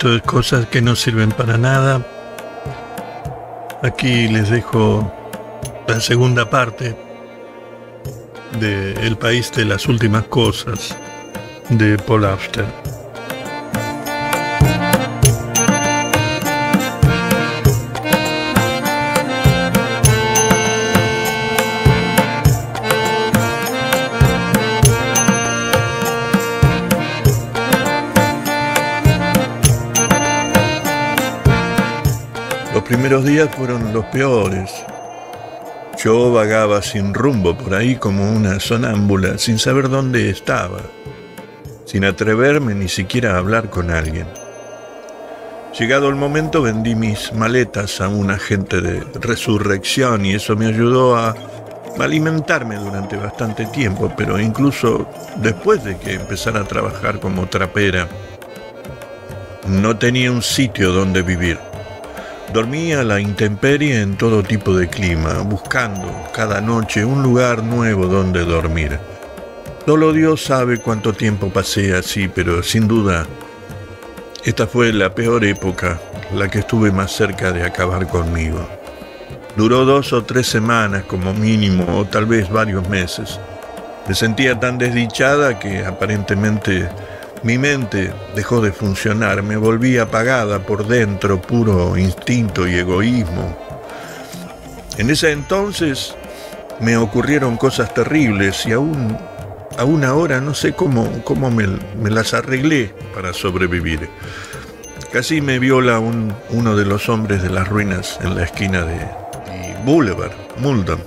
Esto es cosas que no sirven para nada. Aquí les dejo la segunda parte de El país de las últimas cosas de Paul After. Primeros días fueron los peores. Yo vagaba sin rumbo por ahí como una sonámbula, sin saber dónde estaba, sin atreverme ni siquiera a hablar con alguien. Llegado el momento vendí mis maletas a un agente de resurrección y eso me ayudó a alimentarme durante bastante tiempo, pero incluso después de que empezara a trabajar como trapera, no tenía un sitio donde vivir. Dormía a la intemperie en todo tipo de clima, buscando cada noche un lugar nuevo donde dormir. Solo Dios sabe cuánto tiempo pasé así, pero sin duda, esta fue la peor época, la que estuve más cerca de acabar conmigo. Duró dos o tres semanas como mínimo, o tal vez varios meses. Me sentía tan desdichada que aparentemente mi mente dejó de funcionar, me volví apagada por dentro, puro instinto y egoísmo. En ese entonces me ocurrieron cosas terribles y aún, aún ahora no sé cómo, cómo me, las arreglé para sobrevivir. Casi me viola un, uno de los hombres de las ruinas en la esquina de Boulevard, Muldan.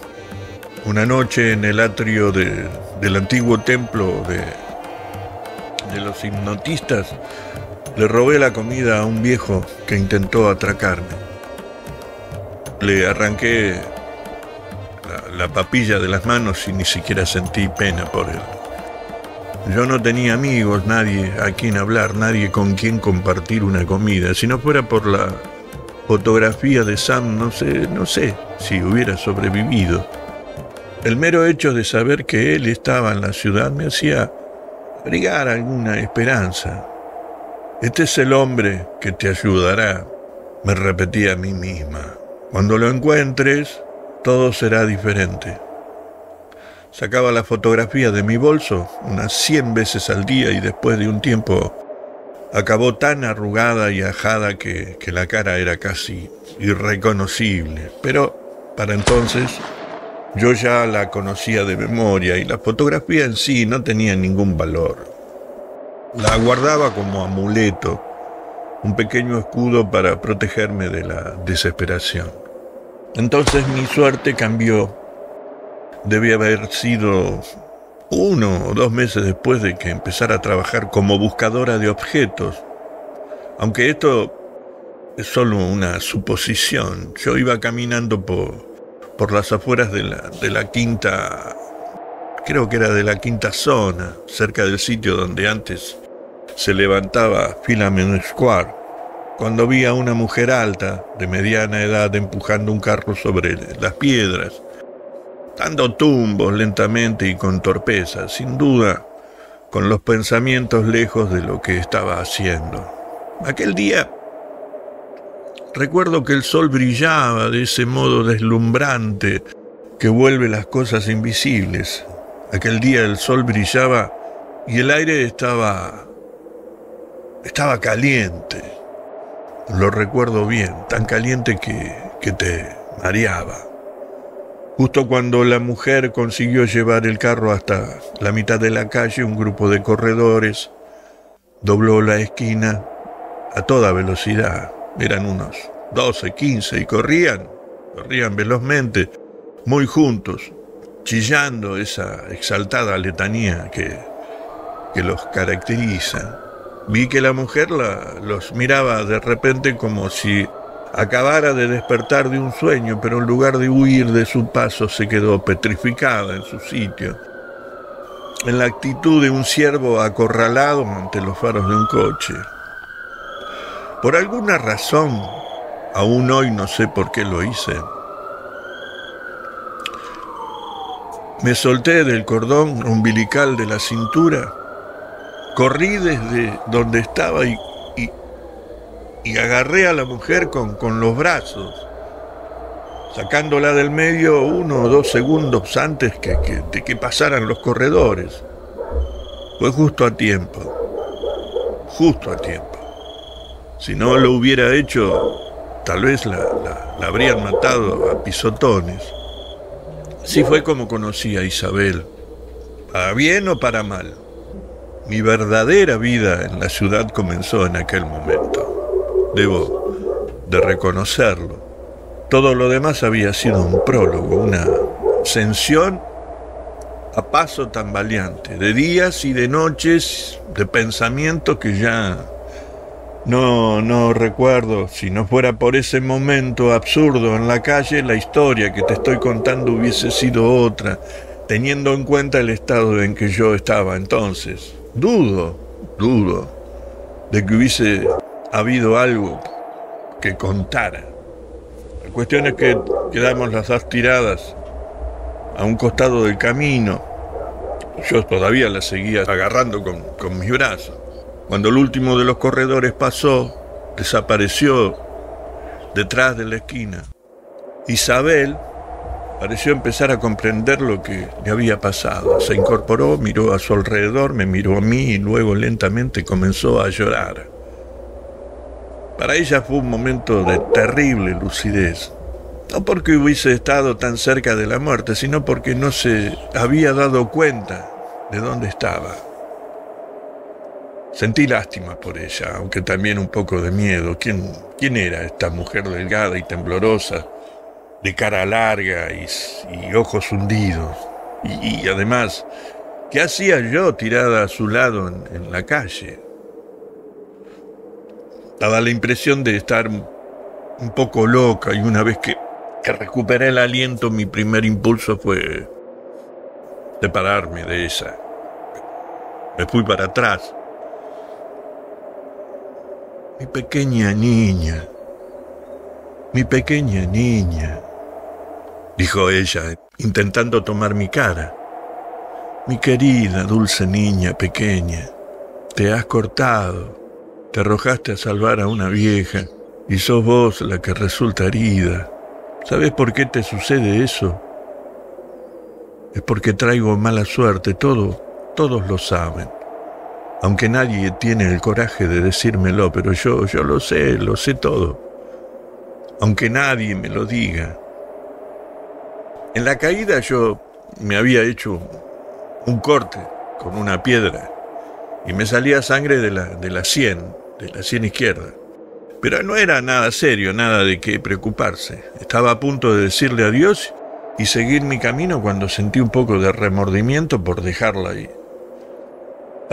Una noche en el atrio de, del antiguo templo de, de los hipnotistas, le robé la comida a un viejo que intentó atracarme. Le arranqué la, la, papilla de las manos y ni siquiera sentí pena por él. Yo no tenía amigos, nadie a quien hablar, nadie con quien compartir una comida. Si no fuera por la fotografía de Sam, no sé, no sé si hubiera sobrevivido. El mero hecho de saber que él estaba en la ciudad me hacía abrigar alguna esperanza. Este es el hombre que te ayudará, me repetí a mí misma. Cuando lo encuentres, todo será diferente. Sacaba la fotografía de mi bolso unas cien veces al día y después de un tiempo acabó tan arrugada y ajada que, que la cara era casi irreconocible. Pero para entonces yo ya la conocía de memoria y la fotografía en sí no tenía ningún valor. La guardaba como amuleto, un pequeño escudo para protegerme de la desesperación. Entonces mi suerte cambió. Debía haber sido uno o dos meses después de que empezara a trabajar como buscadora de objetos. Aunque esto es solo una suposición. Yo iba caminando por, por las afueras de la, de la quinta, creo que era de la quinta zona, cerca del sitio donde antes se levantaba Filament Square, cuando vi a una mujer alta, de mediana edad, empujando un carro sobre las piedras, dando tumbos lentamente y con torpeza, sin duda, con los pensamientos lejos de lo que estaba haciendo. Aquel día Recuerdo que el sol brillaba de ese modo deslumbrante que vuelve las cosas invisibles. Aquel día el sol brillaba y el aire estaba estaba caliente. Lo recuerdo bien, tan caliente que, que te mareaba. Justo cuando la mujer consiguió llevar el carro hasta la mitad de la calle, un grupo de corredores dobló la esquina a toda velocidad eran unos 12, 15 y corrían, corrían velozmente, muy juntos, chillando esa exaltada letanía que, que los caracteriza. Vi que la mujer la, los miraba de repente como si acabara de despertar de un sueño, pero en lugar de huir de su paso se quedó petrificada en su sitio, en la actitud de un ciervo acorralado ante los faros de un coche. Por alguna razón, aún hoy no sé por qué lo hice, me solté del cordón umbilical de la cintura corrí desde donde estaba y, y, agarré a la mujer con, con los brazos, sacándola del medio uno o dos segundos antes que, de que pasaran los corredores. Fue justo a tiempo, justo a tiempo. Si no lo hubiera hecho, tal vez la, habrían matado a pisotones. Así fue como conocí a Isabel, para bien o para mal. Mi verdadera vida en la ciudad comenzó en aquel momento. Debo de reconocerlo. Todo lo demás había sido un prólogo, una ascensión a paso tambaleante, de días y de noches, de pensamientos que ya no, no recuerdo, si no fuera por ese momento absurdo en la calle, la historia que te estoy contando hubiese sido otra, teniendo en cuenta el estado en que yo estaba entonces. Dudo, dudo, de que hubiese habido algo que contara. La cuestión es que quedamos las dos tiradas a un costado del camino. Yo todavía la seguía agarrando con, con mis brazos. Cuando el último de los corredores pasó, desapareció detrás de la esquina. Isabel Pareció empezar a comprender lo que le había pasado. Se incorporó, miró a su alrededor, me miró a mí y luego lentamente comenzó a llorar. Para ella fue un momento de terrible lucidez. No porque hubiese estado tan cerca de la muerte, sino porque no se había dado cuenta de dónde estaba. Sentí lástima por ella, aunque también un poco de miedo. ¿Quién, quién era esta mujer delgada y temblorosa de cara larga y, ojos hundidos. Y, además, ¿qué hacía yo tirada a su lado en, la calle? Daba la impresión de estar un poco loca y una vez que, que recuperé el aliento mi primer impulso fue separarme de esa. Me fui para atrás. Mi pequeña niña, mi pequeña niña dijo ella, intentando tomar mi cara. Mi querida, dulce niña pequeña, te has cortado, te arrojaste a salvar a una vieja y sos vos la que resulta herida. ¿Sabes por qué te sucede eso? Es porque traigo mala suerte, todo, todos lo saben. Aunque nadie tiene el coraje de decírmelo, pero yo, yo lo sé, lo sé todo. Aunque nadie me lo diga, en la caída yo me había hecho un corte con una piedra y me salía sangre de la, de la sien, de la sien izquierda. Pero no era nada serio, nada de qué preocuparse. Estaba a punto de decirle adiós y seguir mi camino cuando sentí un poco de remordimiento por dejarla ahí.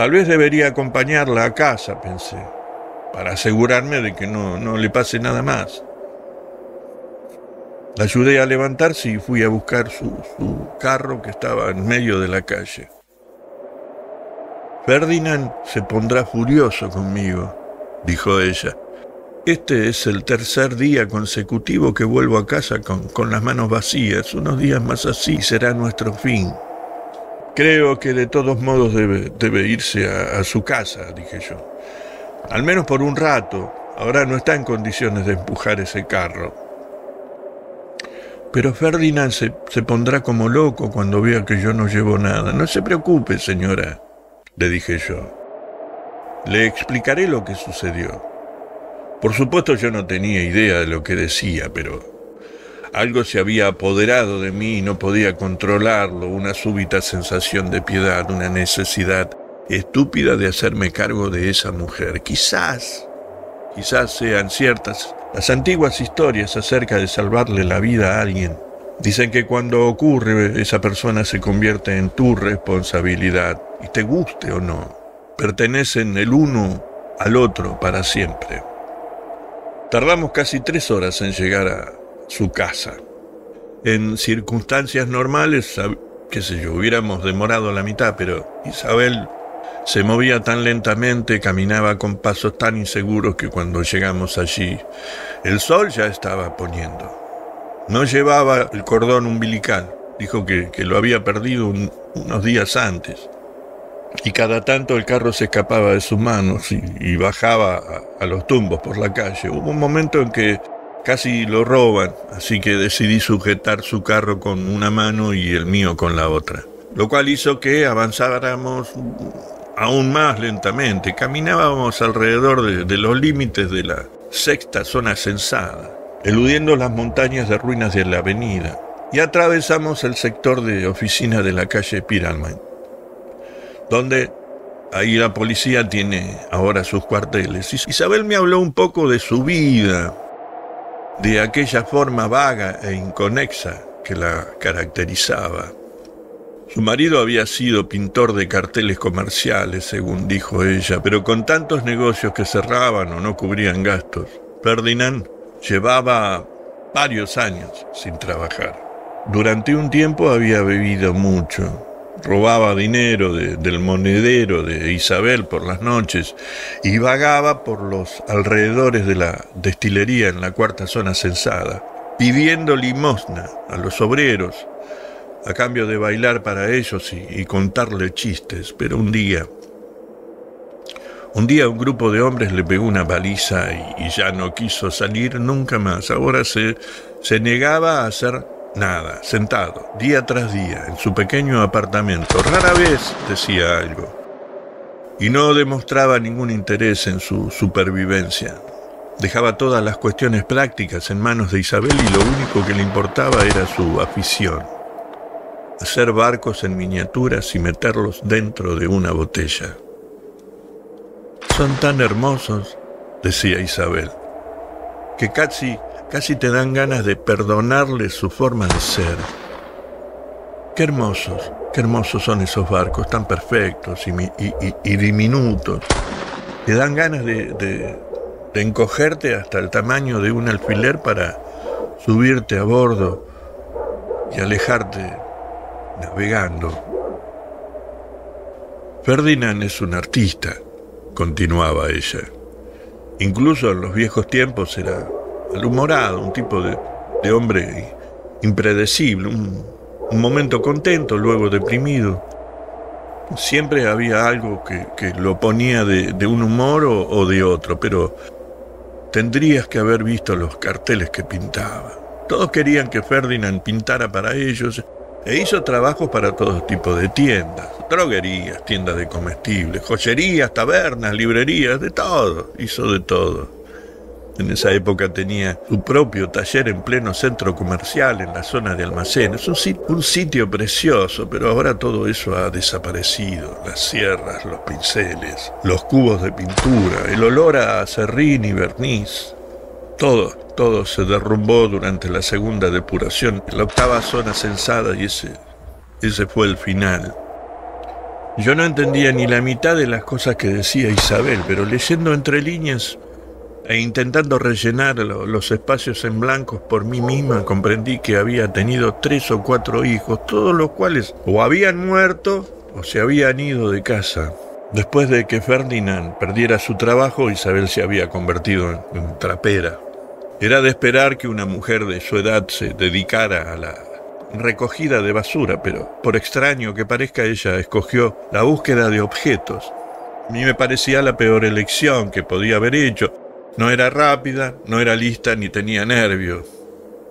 Tal vez debería acompañarla a casa, pensé, para asegurarme de que no, no le pase nada más. La ayudé a levantarse y fui a buscar su, carro que estaba en medio de la calle. Ferdinand se pondrá furioso conmigo, dijo ella. Este es el tercer día consecutivo que vuelvo a casa con, con las manos vacías. Unos días más así será nuestro fin. Creo que de todos modos debe, irse a su casa, dije yo. Al menos por un rato. Ahora no está en condiciones de empujar ese carro. Pero Ferdinand se, pondrá como loco cuando vea que yo no llevo nada. No se preocupe, señora, le dije yo. Le explicaré lo que sucedió. Por supuesto yo no tenía idea de lo que decía, pero algo se había apoderado de mí y no podía controlarlo, una súbita sensación de piedad, una necesidad estúpida de hacerme cargo de esa mujer. Quizás, quizás sean ciertas las antiguas historias acerca de salvarle la vida a alguien dicen que cuando ocurre esa persona se convierte en tu responsabilidad y te guste o no, pertenecen el uno al otro para siempre. Tardamos casi tres horas en llegar a su casa. En circunstancias normales, qué sé yo, hubiéramos demorado la mitad, pero Isabel se movía tan lentamente, caminaba con pasos tan inseguros que cuando llegamos allí, el sol ya estaba poniendo. No llevaba el cordón umbilical, dijo que, lo había perdido unos días antes. y cada tanto el carro se escapaba de sus manos y, bajaba a, los tumbos por la calle. Hubo un momento en que casi lo roban, así que decidí sujetar su carro con una mano y el mío con la otra, lo cual hizo que avanzáramos aún más lentamente. Caminábamos alrededor de, los límites de la sexta zona censada, eludiendo las montañas de ruinas de la avenida, y atravesamos el sector de oficina de la calle Piralman donde ahí la policía tiene ahora sus cuarteles. Isabel me habló un poco de su vida, de aquella forma vaga e inconexa que la caracterizaba. Su marido había sido pintor de carteles comerciales, según dijo ella, pero con tantos negocios que cerraban o no cubrían gastos, Ferdinand llevaba varios años sin trabajar. Durante un tiempo había bebido mucho, robaba dinero del monedero de Isabel por las noches y vagaba por los alrededores de la destilería en la cuarta zona censada, pidiendo limosna a los obreros a cambio de bailar para ellos y, contarle chistes. Pero un día, un día un grupo de hombres le pegó una baliza y, ya no quiso salir nunca más. Ahora se, se negaba a hacer Nada, sentado, día tras día, en su pequeño apartamento. Rara vez decía algo. Y no demostraba ningún interés en su supervivencia. Dejaba todas las cuestiones prácticas en manos de Isabel y lo único que le importaba era su afición. Hacer barcos en miniaturas y meterlos dentro de una botella. Son tan hermosos, decía Isabel, que casi Casi te dan ganas de perdonarle su forma de ser. Qué hermosos, qué hermosos son esos barcos, tan perfectos y, diminutos. Te dan ganas de, encogerte hasta el tamaño de un alfiler para subirte a bordo y alejarte navegando. Ferdinand es un artista, continuaba ella. Incluso en los viejos tiempos era malhumorado, un tipo de, hombre impredecible, un, momento contento, luego deprimido. Siempre había algo que, lo ponía de, un humor o, de otro, pero tendrías que haber visto los carteles que pintaba. Todos querían que Ferdinand pintara para ellos e hizo trabajos para todo tipo de tiendas, droguerías, tiendas de comestibles, joyerías, tabernas, librerías, de todo, hizo de todo. En esa época tenía su propio taller en pleno centro comercial, en la zona de almacenes. Un, sitio precioso, pero ahora todo eso ha desaparecido. Las sierras, los pinceles, los cubos de pintura, el olor a serrín y verniz. Todo, todo se derrumbó durante la segunda depuración, la octava zona censada y ese, ese fue el final. Yo no entendía ni la mitad de las cosas que decía Isabel, pero leyendo entre líneas e intentando rellenar los espacios en blancos por mí misma, comprendí que había tenido tres o cuatro hijos, todos los cuales o habían muerto o se habían ido de casa. Después de que Ferdinand perdiera su trabajo, Isabel se había convertido en, trapera. Era de esperar que una mujer de su edad se dedicara a la recogida de basura, pero por extraño que parezca ella escogió la búsqueda de objetos. A mí me parecía la peor elección que podía haber hecho, no era rápida, no era lista ni tenía nervios.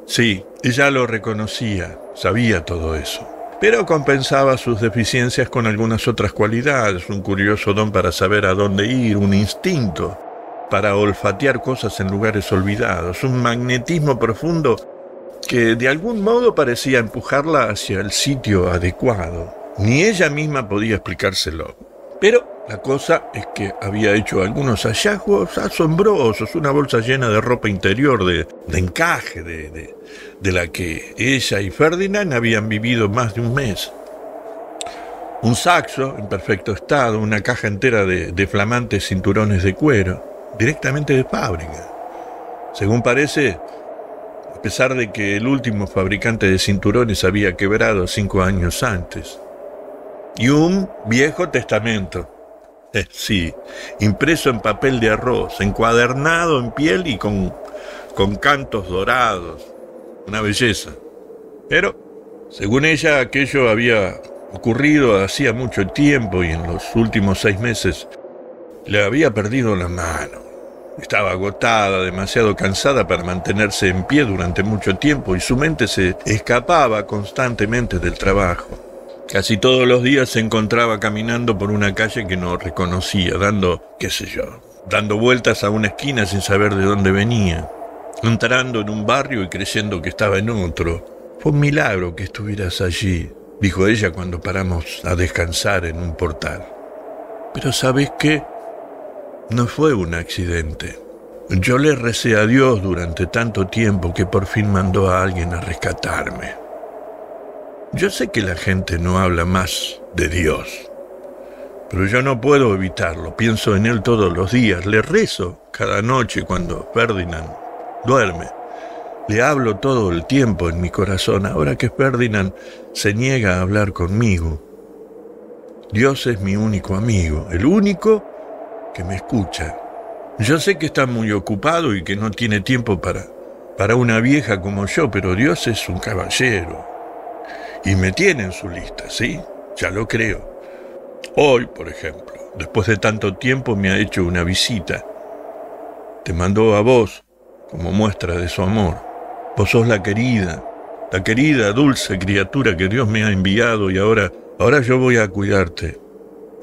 Sí, ella lo reconocía, sabía todo eso. Pero compensaba sus deficiencias con algunas otras cualidades, un curioso don para saber a dónde ir, un instinto para olfatear cosas en lugares olvidados, un magnetismo profundo que de algún modo parecía empujarla hacia el sitio adecuado. Ni ella misma podía explicárselo. Pero la cosa es que había hecho algunos hallazgos asombrosos, una bolsa llena de ropa interior, de, encaje, de, la que ella y Ferdinand habían vivido más de un mes. Un saxo en perfecto estado, una caja entera de, flamantes cinturones de cuero, directamente de fábrica. Según parece, a pesar de que el último fabricante de cinturones había quebrado cinco años antes. Y un viejo testamento eh, sí, impreso en papel de arroz, encuadernado en piel y con, con cantos dorados. Una belleza. Pero, según ella, aquello había ocurrido hacía mucho tiempo y en los últimos seis meses le había perdido la mano. Estaba agotada, demasiado cansada para mantenerse en pie durante mucho tiempo y su mente se escapaba constantemente del trabajo. Casi todos los días se encontraba caminando por una calle que no reconocía, dando, qué sé yo, dando vueltas a una esquina sin saber de dónde venía, entrando en un barrio y creyendo que estaba en otro. Fue un milagro que estuvieras allí, dijo ella cuando paramos a descansar en un portal. Pero ¿sabes qué? No fue un accidente. Yo le recé a Dios durante tanto tiempo que por fin mandó a alguien a rescatarme. Yo sé que la gente no habla más de Dios, pero yo no puedo evitarlo. Pienso en Él todos los días. Le rezo cada noche cuando Ferdinand duerme. Le hablo todo el tiempo en mi corazón. Ahora que Ferdinand se niega a hablar conmigo. Dios es mi único amigo, el único que me escucha. Yo sé que está muy ocupado y que no tiene tiempo para, para una vieja como yo, pero Dios es un caballero. Y me tiene en su lista, ¿sí? Ya lo creo. Hoy, por ejemplo, después de tanto tiempo me ha hecho una visita. Te mandó a vos como muestra de su amor. Vos sos la querida, la querida, dulce criatura que Dios me ha enviado y ahora, ahora yo voy a cuidarte.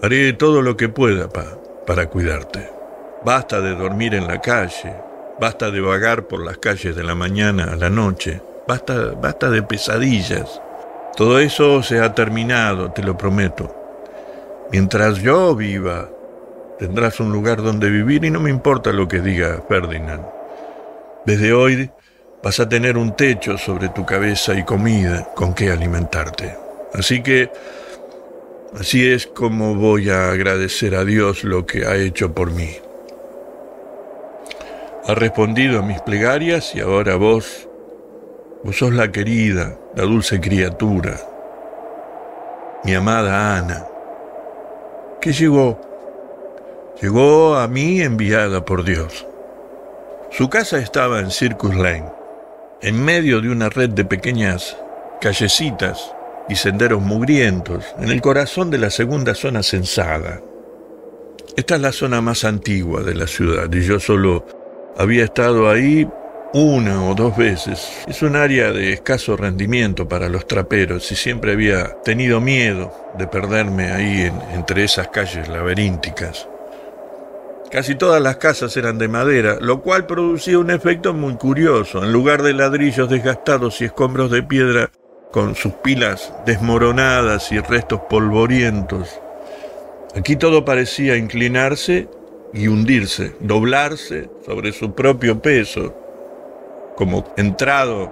Haré todo lo que pueda pa, para cuidarte. Basta de dormir en la calle, basta de vagar por las calles de la mañana a la noche, basta, basta de pesadillas. Todo eso se ha terminado, te lo prometo. Mientras yo viva, tendrás un lugar donde vivir y no me importa lo que diga Ferdinand. Desde hoy vas a tener un techo sobre tu cabeza y comida con que alimentarte. Así que así es como voy a agradecer a Dios lo que ha hecho por mí. Ha respondido a mis plegarias y ahora vos, vos sos la querida, la dulce criatura, mi amada Ana, que llegó, llegó a mí enviada por Dios. Su casa estaba en Circus Lane, en medio de una red de pequeñas callecitas y senderos mugrientos, en el corazón de la segunda zona censada. Esta es la zona más antigua de la ciudad y yo solo había estado ahí una o dos veces. Es un área de escaso rendimiento para los traperos y siempre había tenido miedo de perderme ahí entre esas calles laberínticas. Casi todas las casas eran de madera, lo cual producía un efecto muy curioso. En lugar de ladrillos desgastados y escombros de piedra con sus pilas desmoronadas y restos polvorientos, aquí todo parecía inclinarse y hundirse, doblarse sobre su propio peso, como entrado,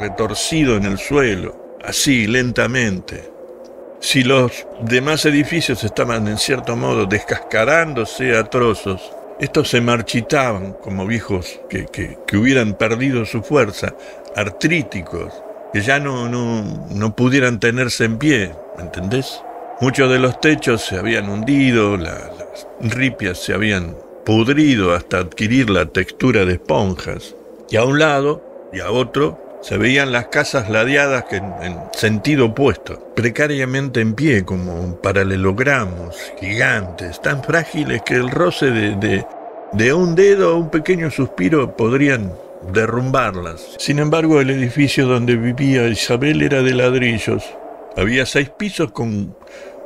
retorcido en el suelo, así lentamente. Si los demás edificios estaban en cierto modo descascarándose a trozos, estos se marchitaban como viejos que, que, hubieran perdido su fuerza, artríticos, que ya no, no, no pudieran tenerse en pie, ¿me entendés? Muchos de los techos se habían hundido, las ripias se habían pudrido hasta adquirir la textura de esponjas, y a un lado y a otro se veían las casas ladeadas en, en, sentido opuesto, precariamente en pie como paralelogramos gigantes, tan frágiles que el roce de, de, de un dedo o un pequeño suspiro podrían derrumbarlas. Sin embargo, el edificio donde vivía Isabel era de ladrillos. Había seis pisos con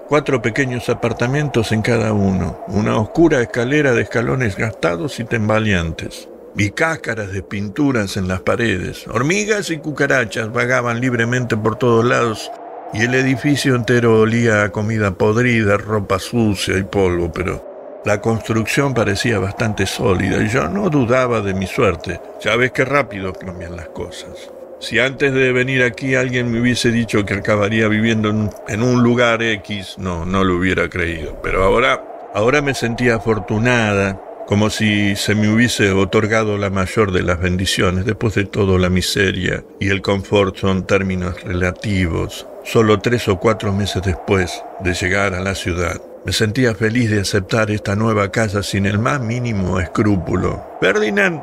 cuatro pequeños apartamentos en cada uno, una oscura escalera de escalones gastados y tambaleantes y cáscaras de pinturas en las paredes. Hormigas y cucarachas vagaban libremente por todos lados y el edificio entero olía a comida podrida, ropa sucia y polvo, pero la construcción parecía bastante sólida y yo no dudaba de mi suerte. Ya ves qué rápido cambian las cosas. Si antes de venir aquí alguien me hubiese dicho que acabaría viviendo en, en un lugar X, no, no lo hubiera creído. Pero ahora, ahora me sentía afortunada como si se me hubiese otorgado la mayor de las bendiciones. Después de todo, la miseria y el confort son términos relativos. Solo tres o cuatro meses después de llegar a la ciudad, me sentía feliz de aceptar esta nueva casa sin el más mínimo escrúpulo. Ferdinand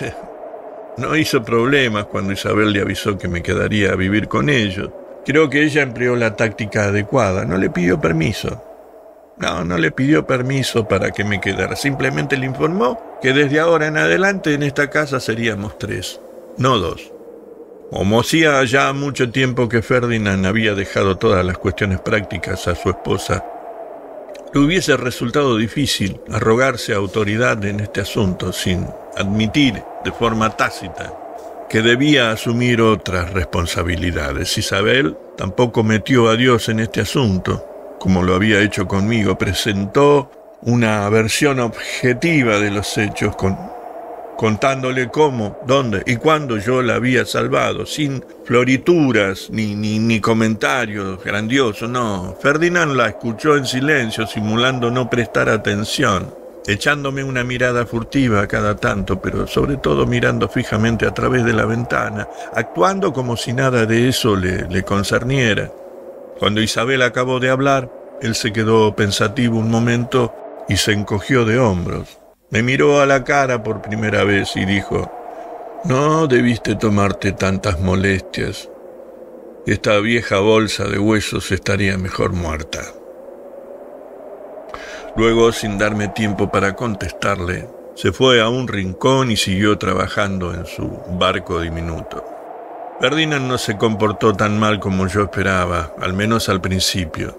no hizo problemas cuando Isabel le avisó que me quedaría a vivir con ellos. Creo que ella empleó la táctica adecuada, no le pidió permiso. No, no le pidió permiso para que me quedara, simplemente le informó que desde ahora en adelante en esta casa seríamos tres, no dos. Como hacía ya mucho tiempo que Ferdinand había dejado todas las cuestiones prácticas a su esposa, le hubiese resultado difícil arrogarse autoridad en este asunto sin admitir de forma tácita que debía asumir otras responsabilidades. Isabel tampoco metió a Dios en este asunto, como lo había hecho conmigo, presentó una versión objetiva de los hechos con contándole cómo, dónde y cuándo yo la había salvado, sin florituras ni, ni, ni, comentarios grandiosos, no. Ferdinand la escuchó en silencio, simulando no prestar atención, echándome una mirada furtiva cada tanto, pero sobre todo mirando fijamente a través de la ventana, actuando como si nada de eso le, le concerniera. Cuando Isabel acabó de hablar, él se quedó pensativo un momento y se encogió de hombros. Me miró a la cara por primera vez y dijo, no debiste tomarte tantas molestias. Esta vieja bolsa de huesos estaría mejor muerta. Luego, sin darme tiempo para contestarle, se fue a un rincón y siguió trabajando en su barco diminuto. Ferdinand no se comportó tan mal como yo esperaba, al menos al principio.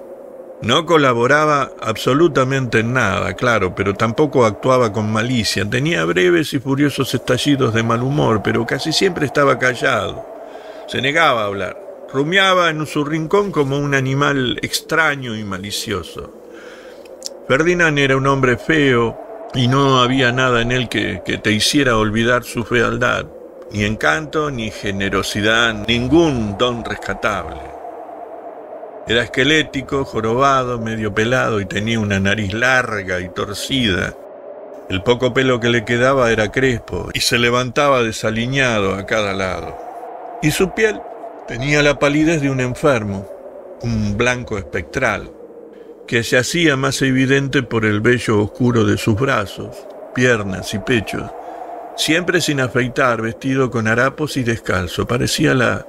No colaboraba absolutamente en nada, claro, pero tampoco actuaba con malicia. Tenía breves y furiosos estallidos de mal humor, pero casi siempre estaba callado. Se negaba a hablar. Rumiaba en su rincón como un animal extraño y malicioso. Ferdinand era un hombre feo y no había nada en él que, que te hiciera olvidar su fealdad. Ni encanto, ni generosidad, ningún don rescatable. Era esquelético, jorobado, medio pelado y tenía una nariz larga y torcida. El poco pelo que le quedaba era crespo y se levantaba desaliñado a cada lado. Y su piel tenía la palidez de un enfermo, un blanco espectral, que se hacía más evidente por el vello oscuro de sus brazos, piernas y pechos, siempre sin afeitar, vestido con harapos y descalzo. Parecía la,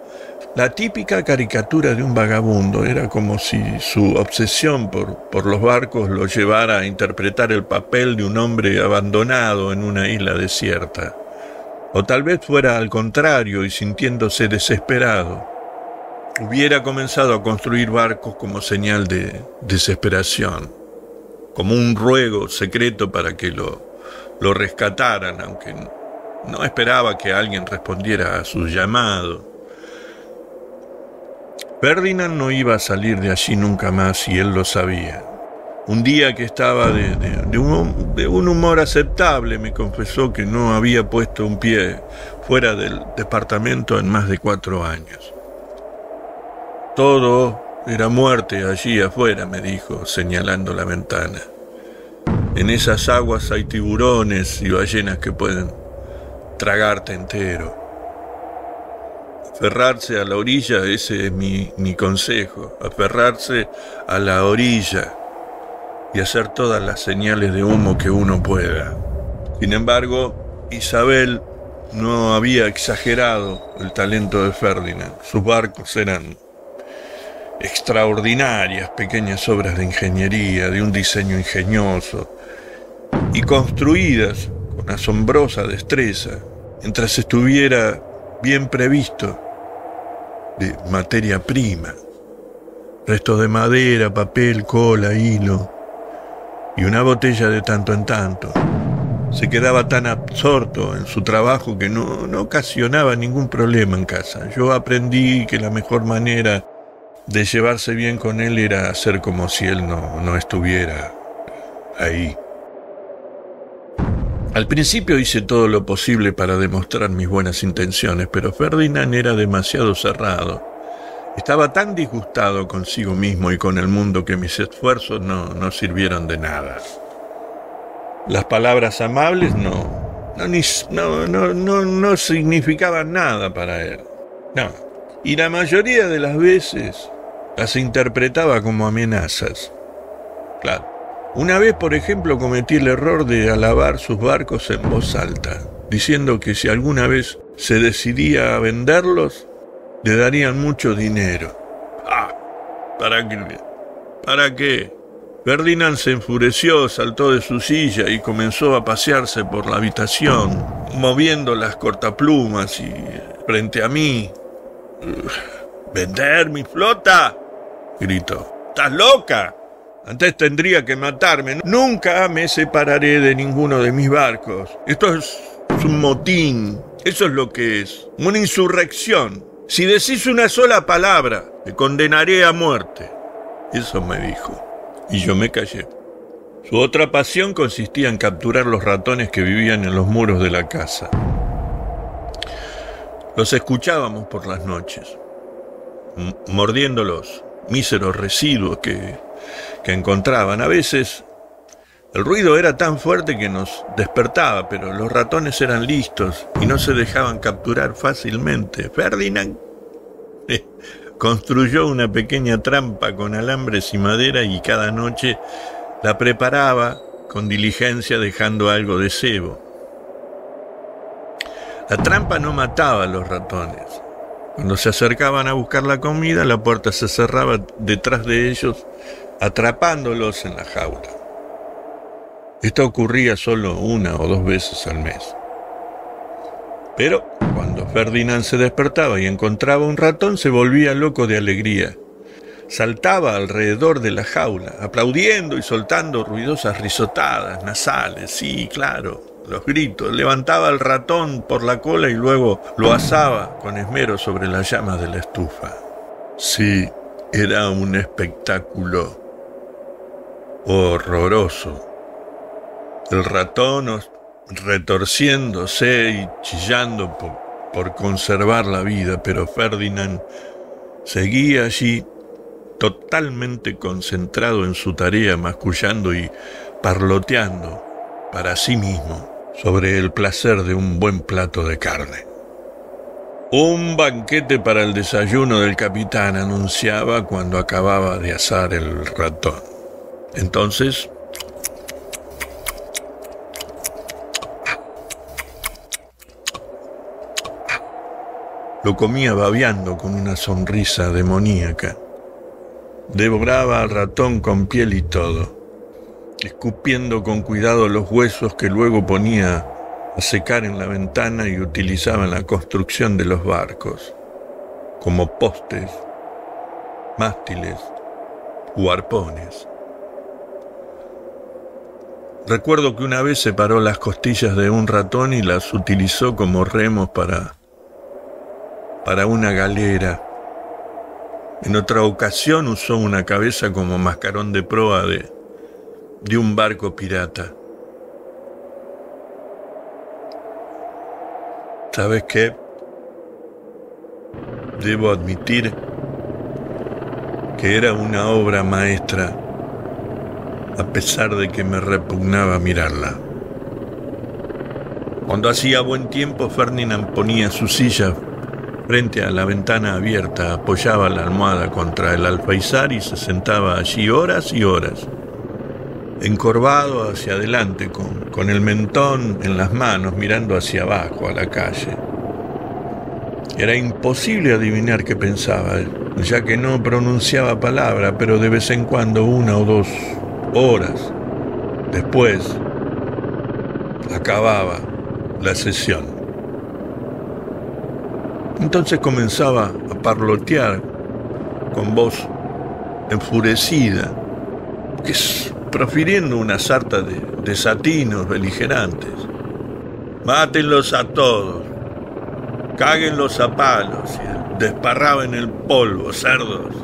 típica caricatura de un vagabundo era como si su obsesión por, los barcos lo llevara a interpretar el papel de un hombre abandonado en una isla desierta. O tal vez fuera al contrario y sintiéndose desesperado. Hubiera comenzado a construir barcos como señal de desesperación, como un ruego secreto para que lo, lo rescataran, aunque no esperaba que alguien respondiera a su llamado. Ferdinand no iba a salir de allí nunca más y él lo sabía. Un día que estaba de, un, de, un, humor aceptable me confesó que no había puesto un pie fuera del departamento en más de cuatro años. Todo era muerte allí afuera, me dijo, señalando la ventana. En esas aguas hay tiburones y ballenas que pueden tragarte entero. Aferrarse a la orilla, ese es mi, consejo, aferrarse a la orilla y hacer todas las señales de humo que uno pueda. Sin embargo, Isabel no había exagerado el talento de Ferdinand. Sus barcos eran extraordinarias pequeñas obras de ingeniería, de un diseño ingenioso, y construidas con asombrosa destreza, mientras estuviera bien previsto de materia prima, restos de madera, papel, cola, hilo y una botella de tanto en tanto. Se quedaba tan absorto en su trabajo que no, no ocasionaba ningún problema en casa. Yo aprendí que la mejor manera de llevarse bien con él era hacer como si él no, no estuviera ahí. Al principio hice todo lo posible para demostrar mis buenas intenciones, pero Ferdinand era demasiado cerrado. Estaba tan disgustado consigo mismo y con el mundo que mis esfuerzos no, no sirvieron de nada. Las palabras amables no, no, no, no, significaban nada para él. No. Y la mayoría de las veces las interpretaba como amenazas. Claro. Una vez, por ejemplo, cometí el error de alabar sus barcos en voz alta, diciendo que si alguna vez se decidía a venderlos, le darían mucho dinero. ¿Para qué? ¿Para qué? Ferdinand se enfureció, saltó de su silla y comenzó a pasearse por la habitación, moviendo las cortaplumas y frente a mí. ¿Vender mi flota? gritó. ¿Estás loca? Antes tendría que matarme. Nunca me separaré de ninguno de mis barcos. Esto es un motín. Eso es lo que es. Una insurrección. Si decís una sola palabra, te condenaré a muerte. Eso me dijo. Y yo me callé. Su otra pasión consistía en capturar los ratones que vivían en los muros de la casa. Los escuchábamos por las noches, mordiendo los míseros residuos que, que encontraban. A veces el ruido era tan fuerte que nos despertaba, pero los ratones eran listos y no se dejaban capturar fácilmente. Ferdinand construyó una pequeña trampa con alambres y madera y cada noche la preparaba con diligencia dejando algo de cebo. La trampa no mataba a los ratones. Cuando se acercaban a buscar la comida, la puerta se cerraba detrás de ellos, atrapándolos en la jaula. Esto ocurría solo una o dos veces al mes. Pero cuando Ferdinand se despertaba y encontraba un ratón, se volvía loco de alegría. Saltaba alrededor de la jaula, aplaudiendo y soltando ruidosas risotadas nasales, sí, claro, los gritos. Levantaba al ratón por la cola y luego lo asaba con esmero sobre las llamas de la estufa. Sí, era un espectáculo horroroso. El ratón retorciéndose y chillando por, conservar la vida, pero Ferdinand seguía allí totalmente concentrado en su tarea, mascullando y parloteando para sí mismo sobre el placer de un buen plato de carne. Un banquete para el desayuno del capitán anunciaba cuando acababa de asar el ratón. Entonces Lo comía babeando con una sonrisa demoníaca. Devoraba al ratón con piel y todo, escupiendo con cuidado los huesos que luego ponía a secar en la ventana y utilizaba en la construcción de los barcos, como postes, mástiles o arpones. Recuerdo que una vez separó las costillas de un ratón y las utilizó como remos para para una galera. En otra ocasión usó una cabeza como mascarón de proa de, de un barco pirata. ¿Sabes qué? Debo admitir que era una obra maestra, a pesar de que me repugnaba mirarla. Cuando hacía buen tiempo, Ferdinand ponía su silla Frente a la ventana abierta apoyaba la almohada contra el alfaizar y se sentaba allí horas y horas, encorvado hacia adelante, con, con el mentón en las manos, mirando hacia abajo a la calle. Era imposible adivinar qué pensaba, ya que no pronunciaba palabra, pero de vez en cuando una o dos horas después acababa la sesión. Entonces comenzaba a parlotear con voz enfurecida, profiriendo una sarta de desatinos beligerantes. Mátenlos a todos, cáguenlos a palos y desparraba en el polvo, cerdos.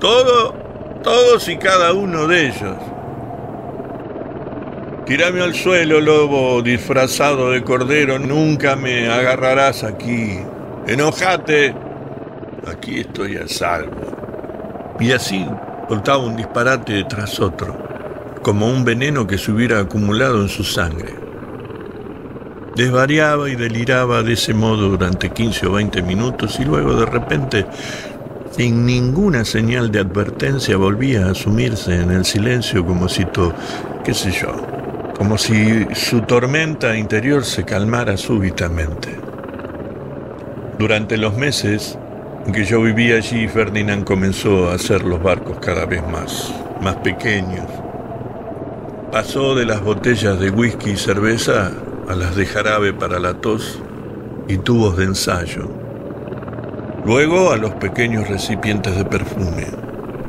Todo, todos y cada uno de ellos Tírame al suelo, lobo disfrazado de cordero, nunca me agarrarás aquí. Enojate, aquí estoy a salvo. Y así soltaba un disparate tras otro, como un veneno que se hubiera acumulado en su sangre. Desvariaba y deliraba de ese modo durante 15 o 20 minutos y luego de repente, sin ninguna señal de advertencia, volvía a sumirse en el silencio como si to, qué sé yo, como si su tormenta interior se calmara súbitamente. Durante los meses que yo vivía allí, Ferdinand comenzó a hacer los barcos cada vez más, más pequeños. Pasó de las botellas de whisky y cerveza a las de jarabe para la tos y tubos de ensayo. Luego a los pequeños recipientes de perfume,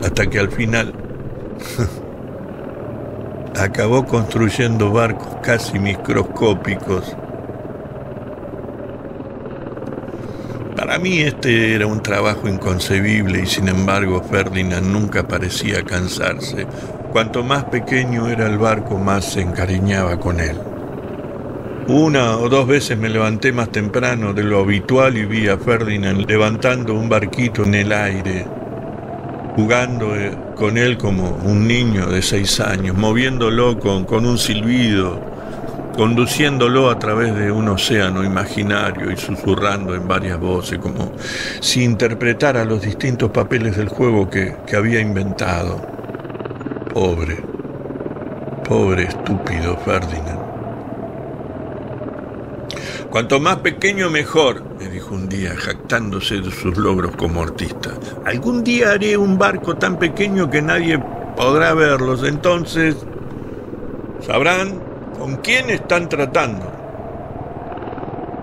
hasta que al final acabó construyendo barcos casi microscópicos Para mí este era un trabajo inconcebible y sin embargo Ferdinand nunca parecía cansarse. Cuanto más pequeño era el barco, más se encariñaba con él. Una o dos veces me levanté más temprano de lo habitual y vi a Ferdinand levantando un barquito en el aire, jugando eh, con él como un niño de seis años, moviéndolo con, con un silbido, conduciéndolo a través de un océano imaginario y susurrando en varias voces, como si interpretara los distintos papeles del juego que, que había inventado. Pobre, pobre estúpido Ferdinand. Cuanto más pequeño mejor, me dijo un día, jactándose de sus logros como artista. Algún día haré un barco tan pequeño que nadie podrá verlos. Entonces, sabrán ¿Con quién están tratando?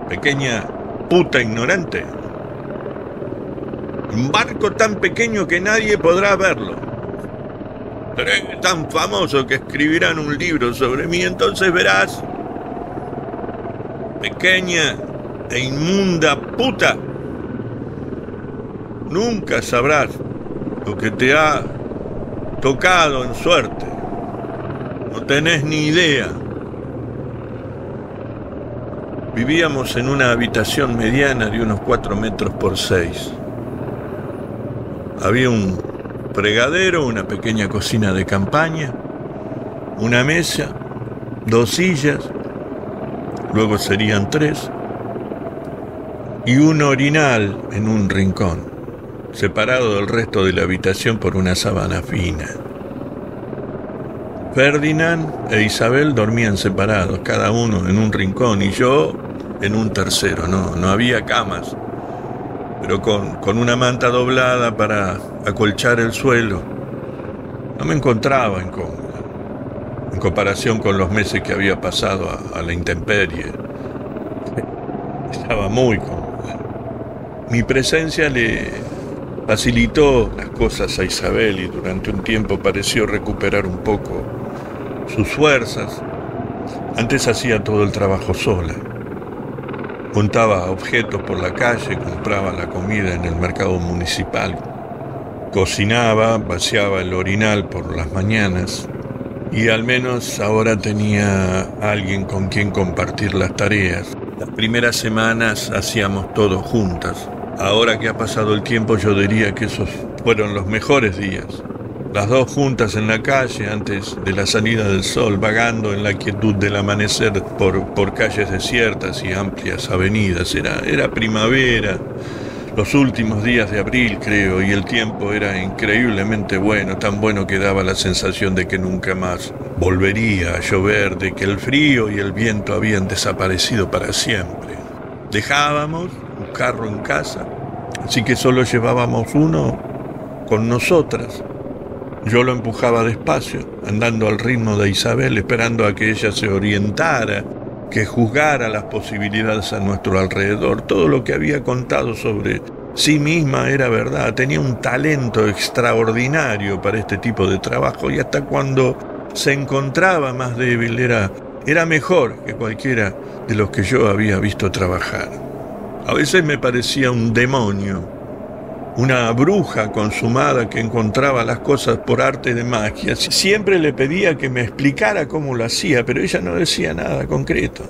Pequeña puta ignorante. Un barco tan pequeño que nadie podrá verlo. Pero es tan famoso que escribirán un libro sobre mí, entonces verás. Pequeña e inmunda puta. Nunca sabrás lo que te ha tocado en suerte. No tenés ni idea. Vivíamos en una habitación mediana de unos 4 metros por 6. Había un fregadero, una pequeña cocina de campaña, una mesa, dos sillas, luego serían tres, y un orinal en un rincón, separado del resto de la habitación por una sábana fina. Ferdinand e Isabel dormían separados, cada uno en un rincón y yo en un tercero. No, no había camas, pero con, con una manta doblada para acolchar el suelo. No me encontraba en comparación con los meses que había pasado a, la intemperie. Estaba muy cómoda. Mi presencia le facilitó las cosas a Isabel y durante un tiempo pareció recuperar un poco sus fuerzas. Antes hacía todo el trabajo sola. Juntaba objetos por la calle, compraba la comida en el mercado municipal, cocinaba, vaciaba el orinal por las mañanas y al menos ahora tenía alguien con quien compartir las tareas. Las primeras semanas hacíamos todo juntas. Ahora que ha pasado el tiempo yo diría que esos fueron los mejores días las dos juntas en la calle antes de la salida del sol, vagando en la quietud del amanecer por, por calles desiertas y amplias avenidas. Era, era primavera, los últimos días de abril creo, y el tiempo era increíblemente bueno, tan bueno que daba la sensación de que nunca más volvería a llover, de que el frío y el viento habían desaparecido para siempre. Dejábamos un carro en casa, así que solo llevábamos uno con nosotras yo lo empujaba despacio, andando al ritmo de Isabel, esperando a que ella se orientara, que juzgara las posibilidades a nuestro alrededor. Todo lo que había contado sobre sí misma era verdad. Tenía un talento extraordinario para este tipo de trabajo y hasta cuando se encontraba más débil era, era mejor que cualquiera de los que yo había visto trabajar. A veces me parecía un demonio una bruja consumada que encontraba las cosas por arte de magia. Siempre le pedía que me explicara cómo lo hacía, pero ella no decía nada concreto.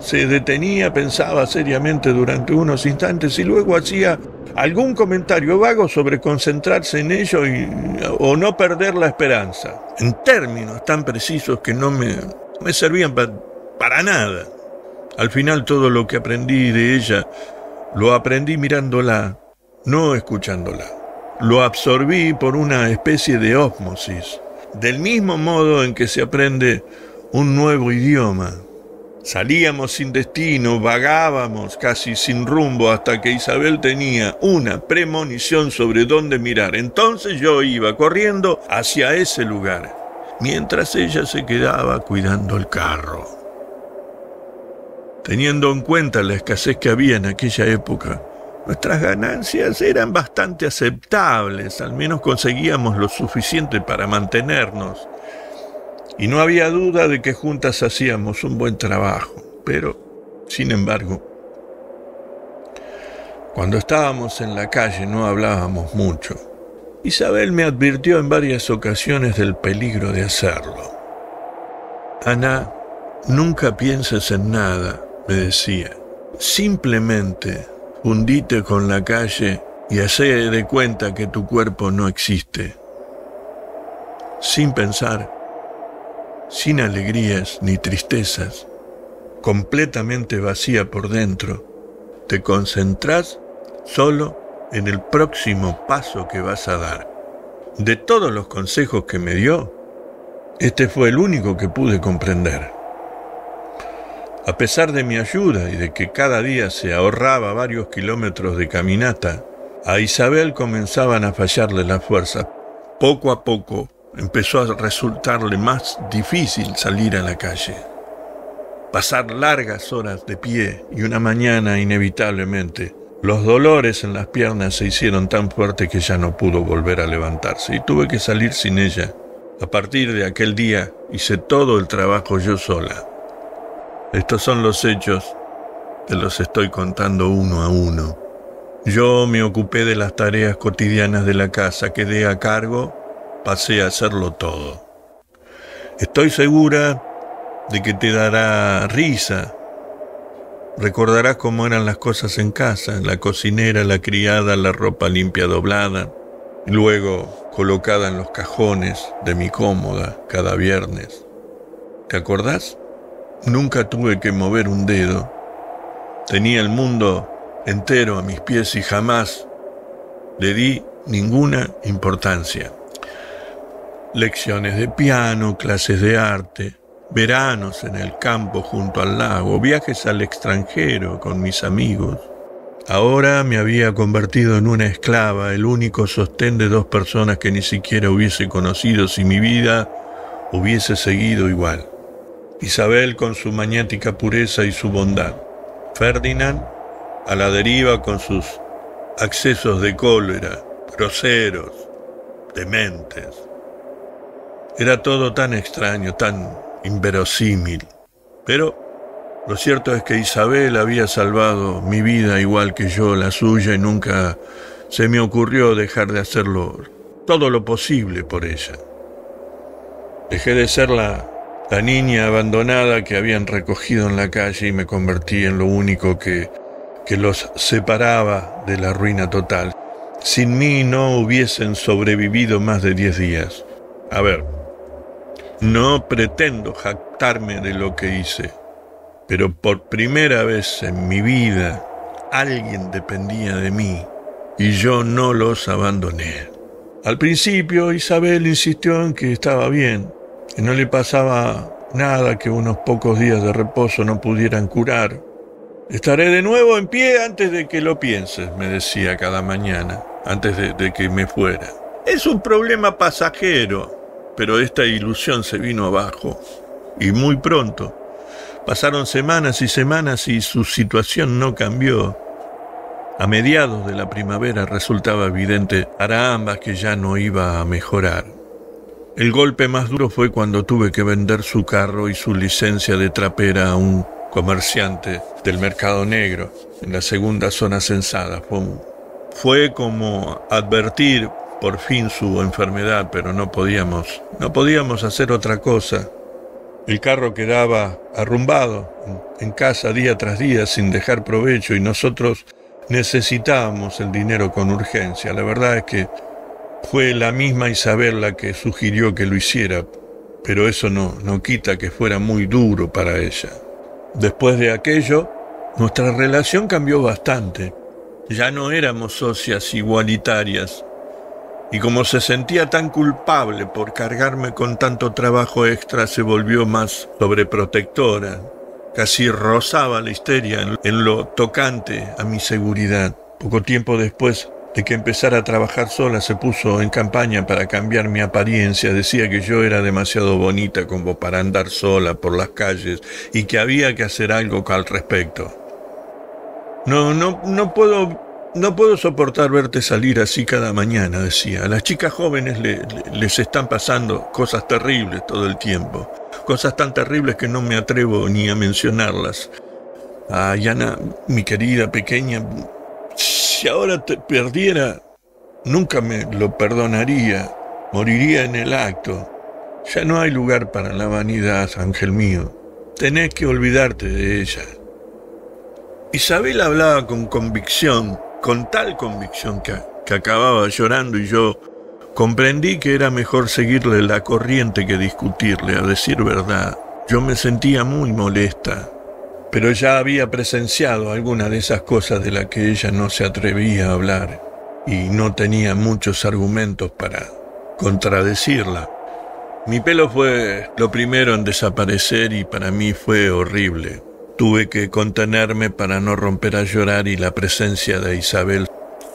Se detenía, pensaba seriamente durante unos instantes y luego hacía algún comentario vago sobre concentrarse en ello y, o no perder la esperanza, en términos tan precisos que no me, me servían para nada. Al final todo lo que aprendí de ella lo aprendí mirándola no escuchándola. Lo absorbí por una especie de ósmosis, del mismo modo en que se aprende un nuevo idioma. Salíamos sin destino, vagábamos casi sin rumbo hasta que Isabel tenía una premonición sobre dónde mirar. Entonces yo iba corriendo hacia ese lugar, mientras ella se quedaba cuidando el carro. Teniendo en cuenta la escasez que había en aquella época, nuestras ganancias eran bastante aceptables, al menos conseguíamos lo suficiente para mantenernos y no había duda de que juntas hacíamos un buen trabajo, pero, sin embargo, cuando estábamos en la calle no hablábamos mucho. Isabel me advirtió en varias ocasiones del peligro de hacerlo. Ana, nunca pienses en nada, me decía. Simplemente hundite con la calle y hace de cuenta que tu cuerpo no existe. Sin pensar, sin alegrías ni tristezas, completamente vacía por dentro, te concentras solo en el próximo paso que vas a dar. De todos los consejos que me dio, este fue el único que pude comprender. A pesar de mi ayuda y de que cada día se ahorraba varios kilómetros de caminata, a Isabel comenzaban a fallarle las fuerzas. Poco a poco empezó a resultarle más difícil salir a la calle. Pasar largas horas de pie y una mañana inevitablemente, los dolores en las piernas se hicieron tan fuertes que ya no pudo volver a levantarse y tuve que salir sin ella. A partir de aquel día hice todo el trabajo yo sola. Estos son los hechos, te los estoy contando uno a uno. Yo me ocupé de las tareas cotidianas de la casa, quedé a cargo pasé a hacerlo todo. Estoy segura de que te dará risa. Recordarás cómo eran las cosas en casa, la cocinera, la criada, la ropa limpia doblada, y luego colocada en los cajones de mi cómoda cada viernes. ¿Te acordás? Nunca tuve que mover un dedo. Tenía el mundo entero a mis pies y jamás le di ninguna importancia lecciones de piano, clases de arte, veranos en el campo junto al lago, viajes al extranjero con mis amigos. Ahora me había convertido en una esclava, el único sostén de dos personas que ni siquiera hubiese conocido si mi vida hubiese seguido igual. Isabel con su maniática pureza y su bondad. Ferdinand a la deriva con sus accesos de cólera, groseros, dementes. Era todo tan extraño, tan inverosímil. Pero lo cierto es que Isabel había salvado mi vida igual que yo la suya y nunca se me ocurrió dejar de hacerlo todo lo posible por ella. Dejé de ser la, la niña abandonada que habían recogido en la calle y me convertí en lo único que, que los separaba de la ruina total. Sin mí no hubiesen sobrevivido más de diez días. A ver, no pretendo jactarme de lo que hice, pero por primera vez en mi vida alguien dependía de mí y yo no los abandoné. Al principio Isabel insistió en que estaba bien, no le pasaba nada que unos pocos días de reposo no pudieran curar. Estaré de nuevo en pie antes de que lo pienses, me decía cada mañana, antes de, de que me fuera. Es un problema pasajero, pero esta ilusión se vino abajo, y muy pronto. Pasaron semanas y semanas y su situación no cambió. A mediados de la primavera resultaba evidente para ambas que ya no iba a mejorar. El golpe más duro fue cuando tuve que vender su carro y su licencia de trapera a un comerciante del mercado negro en la segunda zona censada. Fue, como advertir por fin su enfermedad, pero no podíamos, no podíamos hacer otra cosa. El carro quedaba arrumbado en casa día tras día sin dejar provecho y nosotros necesitábamos el dinero con urgencia. La verdad es que fue la misma Isabel la que sugirió que lo hiciera, pero eso no, no quita que fuera muy duro para ella. Después de aquello, nuestra relación cambió bastante. Ya no éramos socias igualitarias, y como se sentía tan culpable por cargarme con tanto trabajo extra, se volvió más sobreprotectora. casi rozaba la histeria en lo tocante a mi seguridad. Poco tiempo después de que empezara a trabajar sola, se puso en campaña para cambiar mi apariencia. Decía que yo era demasiado bonita como para andar sola por las calles y que había que hacer algo al respecto. No, no, no puedo no puedo soportar verte salir así cada mañana, decía. A las chicas jóvenes les están pasando cosas terribles todo el tiempo. Cosas tan terribles que no me atrevo ni a mencionarlas. Ah, Yana, mi querida pequeña, si ahora te perdiera, nunca me lo perdonaría. Moriría en el acto. Ya no hay lugar para la vanidad, ángel mío. Tenés que olvidarte de ella. Isabel hablaba con convicción con tal convicción que, acababa llorando y yo comprendí que era mejor seguirle la corriente que discutirle, a decir verdad. Yo me sentía muy molesta, pero ya había presenciado alguna de esas cosas de las que ella no se atrevía a hablar y no tenía muchos argumentos para contradecirla. Mi pelo fue lo primero en desaparecer y para mí fue horrible. Tuve que contenerme para no romper a llorar y la presencia de Isabel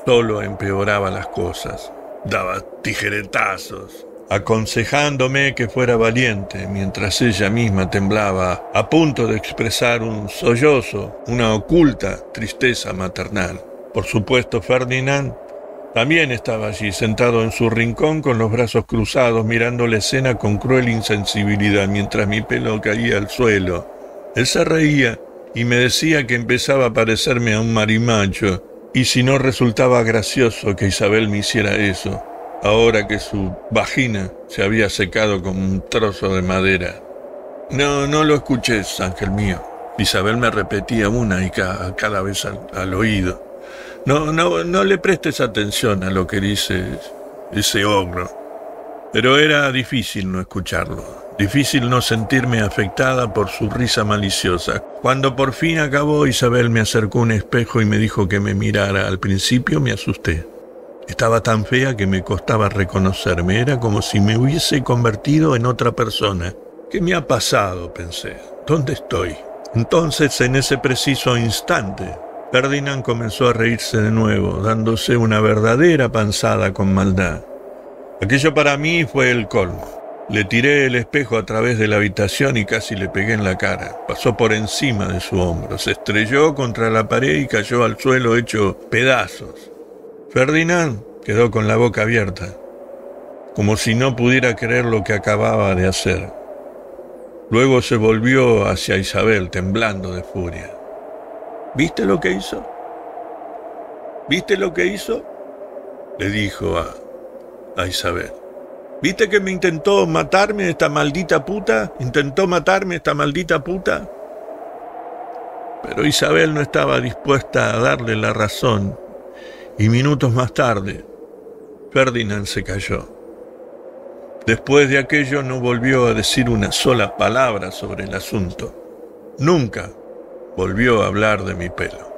solo empeoraba las cosas. Daba tijeretazos, aconsejándome que fuera valiente, mientras ella misma temblaba, a punto de expresar un sollozo, una oculta tristeza maternal. Por supuesto, Ferdinand también estaba allí, sentado en su rincón con los brazos cruzados, mirando la escena con cruel insensibilidad, mientras mi pelo caía al suelo él se reía y me decía que empezaba a parecerme a un marimacho, y si no resultaba gracioso que Isabel me hiciera eso, ahora que su vagina se había secado como un trozo de madera. No, no lo escuches, ángel mío. Isabel me repetía una y cada, vez al, al, oído. No, no, no le prestes atención a lo que dice ese ogro. Pero era difícil no escucharlo. Difícil no sentirme afectada por su risa maliciosa. Cuando por fin acabó, Isabel me acercó un espejo y me dijo que me mirara. Al principio me asusté. Estaba tan fea que me costaba reconocerme. Era como si me hubiese convertido en otra persona. ¿Qué me ha pasado? pensé. ¿Dónde estoy? Entonces, en ese preciso instante, Ferdinand comenzó a reírse de nuevo, dándose una verdadera panzada con maldad. Aquello para mí fue el colmo. Le tiré el espejo a través de la habitación y casi le pegué en la cara. Pasó por encima de su hombro, se estrelló contra la pared y cayó al suelo hecho pedazos. Ferdinand quedó con la boca abierta, como si no pudiera creer lo que acababa de hacer. Luego se volvió hacia Isabel, temblando de furia. ¿Viste lo que hizo? ¿Viste lo que hizo? Le dijo a, a Isabel. ¿Viste que me intentó matarme esta maldita puta? ¿Intentó matarme esta maldita puta? Pero Isabel no estaba dispuesta a darle la razón y minutos más tarde Ferdinand se cayó. Después de aquello no volvió a decir una sola palabra sobre el asunto. Nunca volvió a hablar de mi pelo.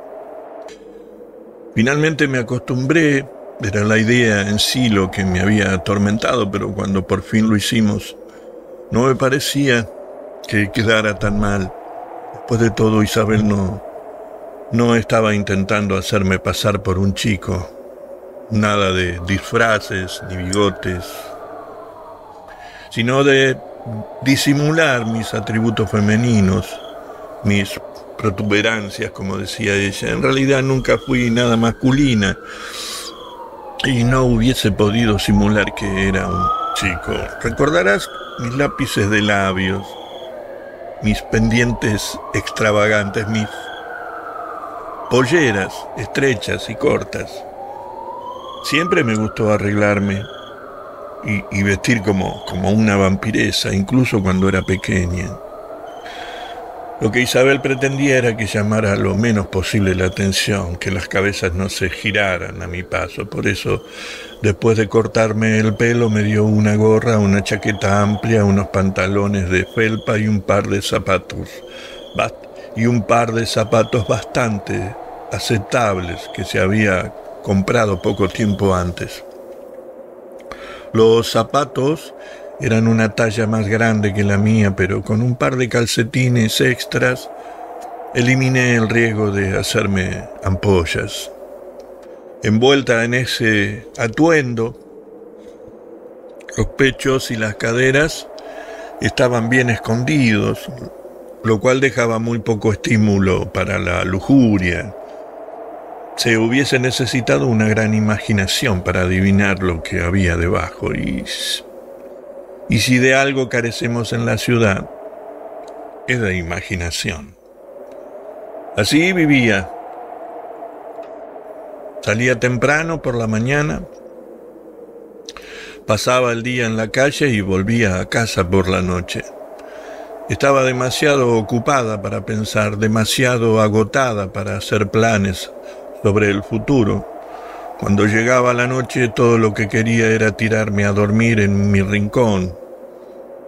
Finalmente me acostumbré era la idea en sí lo que me había atormentado, pero cuando por fin lo hicimos, no me parecía que quedara tan mal. Después de todo, Isabel no, no estaba intentando hacerme pasar por un chico. Nada de disfraces ni bigotes, sino de disimular mis atributos femeninos, mis protuberancias, como decía ella. En realidad nunca fui nada masculina y no hubiese podido simular que era un chico. Recordarás mis lápices de labios, mis pendientes extravagantes, mis polleras estrechas y cortas. Siempre me gustó arreglarme y, vestir como, como una vampiresa, incluso cuando era pequeña. Lo que Isabel pretendía era que llamara lo menos posible la atención, que las cabezas no se giraran a mi paso. Por eso, después de cortarme el pelo, me dio una gorra, una chaqueta amplia, unos pantalones de felpa y un par de zapatos. Y un par de zapatos bastante aceptables que se había comprado poco tiempo antes. Los zapatos eran una talla más grande que la mía, pero con un par de calcetines extras eliminé el riesgo de hacerme ampollas. Envuelta en ese atuendo, los pechos y las caderas estaban bien escondidos, lo cual dejaba muy poco estímulo para la lujuria. Se hubiese necesitado una gran imaginación para adivinar lo que había debajo y, si de algo carecemos en la ciudad, es de imaginación. Así vivía. Salía temprano por la mañana, pasaba el día en la calle y volvía a casa por la noche. Estaba demasiado ocupada para pensar, demasiado agotada para hacer planes sobre el futuro. Cuando llegaba la noche todo lo que quería era tirarme a dormir en mi rincón.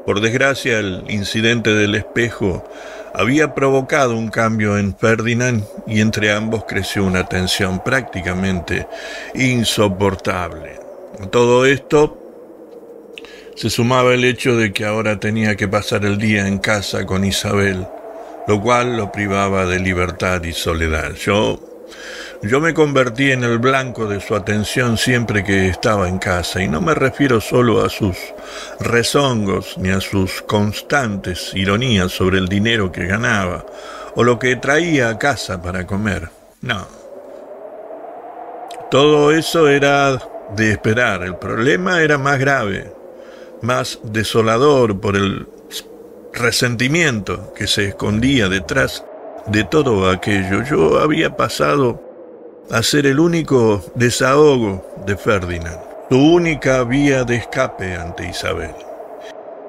Por desgracia el incidente del espejo había provocado un cambio en Ferdinand y entre ambos creció una tensión prácticamente insoportable. todo esto se sumaba el hecho de que ahora tenía que pasar el día en casa con Isabel, lo cual lo privaba de libertad y soledad. Yo yo me convertí en el blanco de su atención siempre que estaba en casa, y no me refiero solo a sus rezongos ni a sus constantes ironías sobre el dinero que ganaba o lo que traía a casa para comer. No. Todo eso era de esperar. El problema era más grave más desolador por el resentimiento que se escondía detrás de todo aquello. Yo había pasado a ser el único desahogo de Ferdinand, su única vía de escape ante Isabel.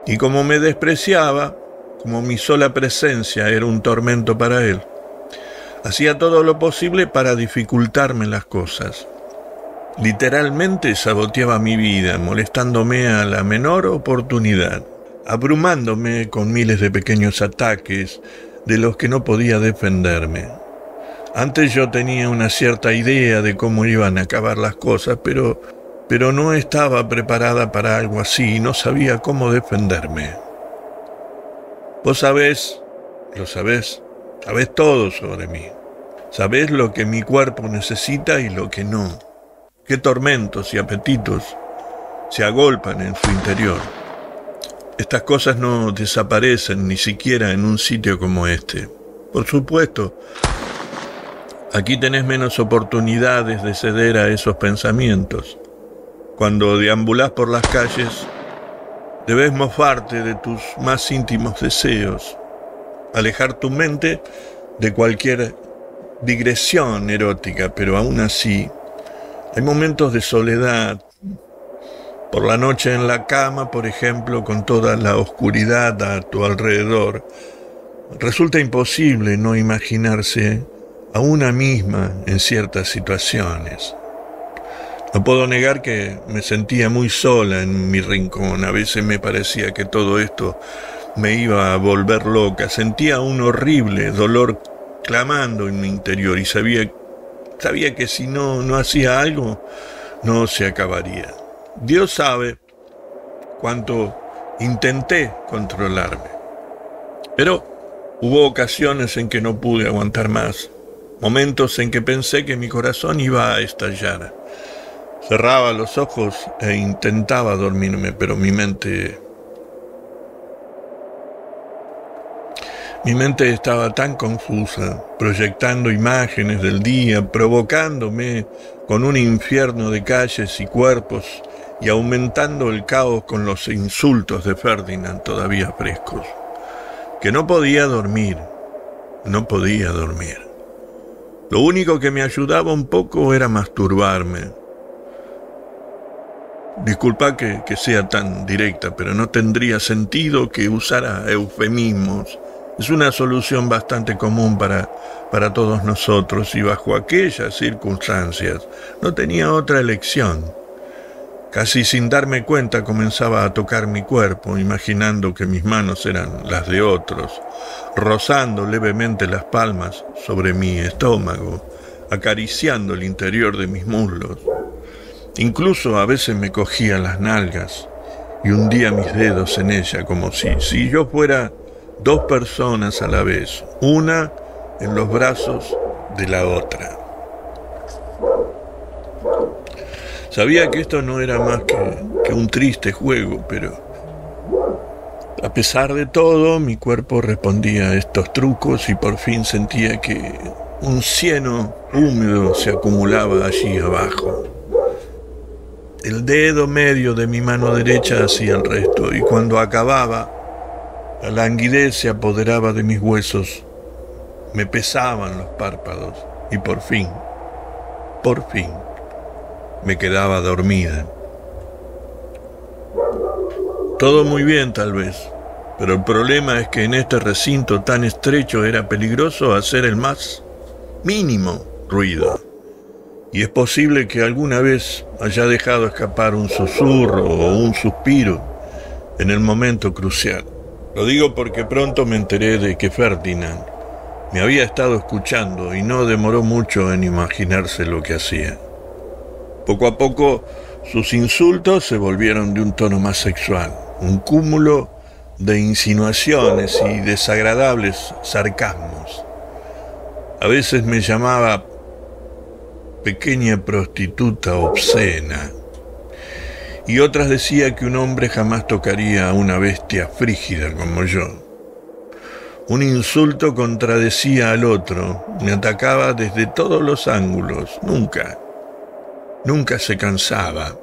Y como me despreciaba, como mi sola presencia era un tormento para él, hacía todo lo posible para dificultarme las cosas. Literalmente saboteaba mi vida, molestándome a la menor oportunidad, abrumándome con miles de pequeños ataques de los que no podía defenderme. Antes yo tenía una cierta idea de cómo iban a acabar las cosas, pero pero no estaba preparada para algo así y no sabía cómo defenderme. Vos sabés, lo sabés, sabés todo sobre mí. Sabés lo que mi cuerpo necesita y lo que no qué tormentos y apetitos se agolpan en su interior. Estas cosas no desaparecen ni siquiera en un sitio como este. Por supuesto, aquí tenés menos oportunidades de ceder a esos pensamientos. Cuando deambulás por las calles, debes mofarte de tus más íntimos deseos, alejar tu mente de cualquier digresión erótica, pero aún así hay momentos de soledad. Por la noche en la cama, por ejemplo, con toda la oscuridad a tu alrededor, resulta imposible no imaginarse a una misma en ciertas situaciones. No puedo negar que me sentía muy sola en mi rincón. A veces me parecía que todo esto me iba a volver loca. Sentía un horrible dolor clamando en mi interior y sabía Sabía que si no, no hacía algo, no se acabaría. Dios sabe cuánto intenté controlarme. Pero hubo ocasiones en que no pude aguantar más, momentos en que pensé que mi corazón iba a estallar. Cerraba los ojos e intentaba dormirme, pero mi mente Mi mente estaba tan confusa, proyectando imágenes del día, provocándome con un infierno de calles y cuerpos y aumentando el caos con los insultos de Ferdinand todavía frescos, que no podía dormir, no podía dormir. Lo único que me ayudaba un poco era masturbarme. Disculpa que, que sea tan directa, pero no tendría sentido que usara eufemismos es una solución bastante común para, para todos nosotros y bajo aquellas circunstancias no tenía otra elección. Casi sin darme cuenta comenzaba a tocar mi cuerpo, imaginando que mis manos eran las de otros, rozando levemente las palmas sobre mi estómago, acariciando el interior de mis muslos. Incluso a veces me cogía las nalgas y hundía mis dedos en ella como si, si yo fuera dos personas a la vez, una en los brazos de la otra. Sabía que esto no era más que, un triste juego, pero a pesar de todo, mi cuerpo respondía a estos trucos y por fin sentía que un cieno húmedo se acumulaba allí abajo. El dedo medio de mi mano derecha hacía el resto y cuando acababa, la languidez se apoderaba de mis huesos, me pesaban los párpados y por fin, por fin, me quedaba dormida. Todo muy bien tal vez, pero el problema es que en este recinto tan estrecho era peligroso hacer el más mínimo ruido. Y es posible que alguna vez haya dejado escapar un susurro o un suspiro en el momento crucial. Lo digo porque pronto me enteré de que Ferdinand me había estado escuchando y no demoró mucho en imaginarse lo que hacía. Poco a poco sus insultos se volvieron de un tono más sexual, un cúmulo de insinuaciones y desagradables sarcasmos. A veces me llamaba pequeña prostituta obscena y otras decía que un hombre jamás tocaría a una bestia frígida como yo. Un insulto contradecía al otro, me atacaba desde todos los ángulos, nunca Nunca se cansaba.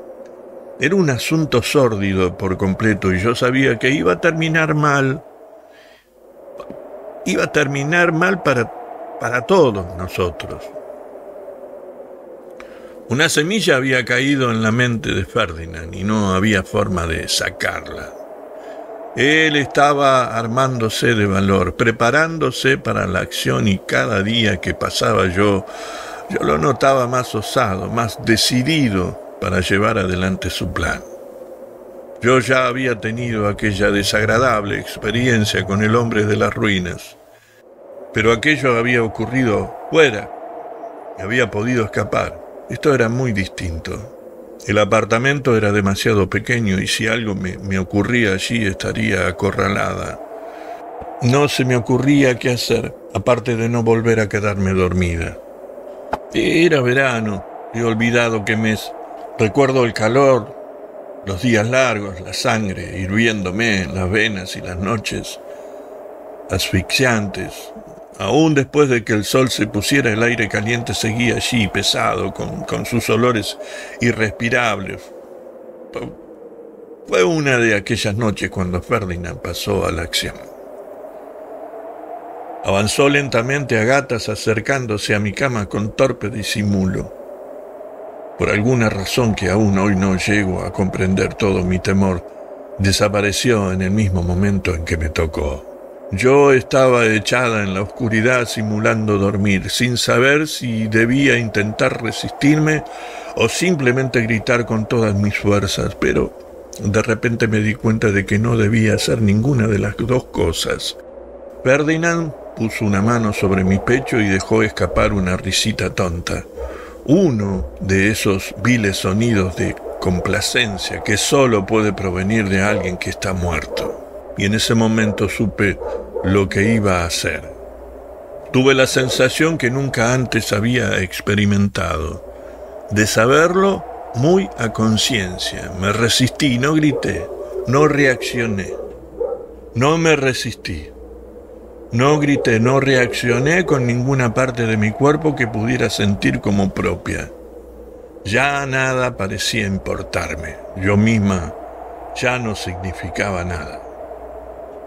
Era un asunto sórdido por completo y yo sabía que iba a terminar mal. Iba a terminar mal para, para todos nosotros. Una semilla había caído en la mente de Ferdinand y no había forma de sacarla. Él estaba armándose de valor, preparándose para la acción y cada día que pasaba yo yo lo notaba más osado, más decidido para llevar adelante su plan. Yo ya había tenido aquella desagradable experiencia con el hombre de las ruinas, pero aquello había ocurrido fuera y había podido escapar. Esto era muy distinto. El apartamento era demasiado pequeño y si algo me, me ocurría allí estaría acorralada. No se me ocurría qué hacer, aparte de no volver a quedarme dormida. Era verano, he olvidado qué mes. Recuerdo el calor, los días largos, la sangre hirviéndome en las venas y las noches asfixiantes. Aún después de que el sol se pusiera, el aire caliente seguía allí, pesado, con, sus olores irrespirables. Fue una de aquellas noches cuando Ferdinand pasó a la acción. Avanzó lentamente a gatas acercándose a mi cama con torpe disimulo. Por alguna razón que aún hoy no llego a comprender todo mi temor, desapareció en el mismo momento en que me tocó. Yo estaba echada en la oscuridad simulando dormir, sin saber si debía intentar resistirme o simplemente gritar con todas mis fuerzas, pero de repente me di cuenta de que no debía hacer ninguna de las dos cosas. Ferdinand puso una mano sobre mi pecho y dejó escapar una risita tonta. Uno de esos viles sonidos de complacencia que solo puede provenir de alguien que está muerto. Y en ese momento supe lo que iba a hacer. Tuve la sensación que nunca antes había experimentado, de saberlo muy a conciencia. Me resistí, no grité, no reaccioné, no me resistí. No grité, no reaccioné con ninguna parte de mi cuerpo que pudiera sentir como propia. Ya nada parecía importarme. Yo misma ya no significaba nada.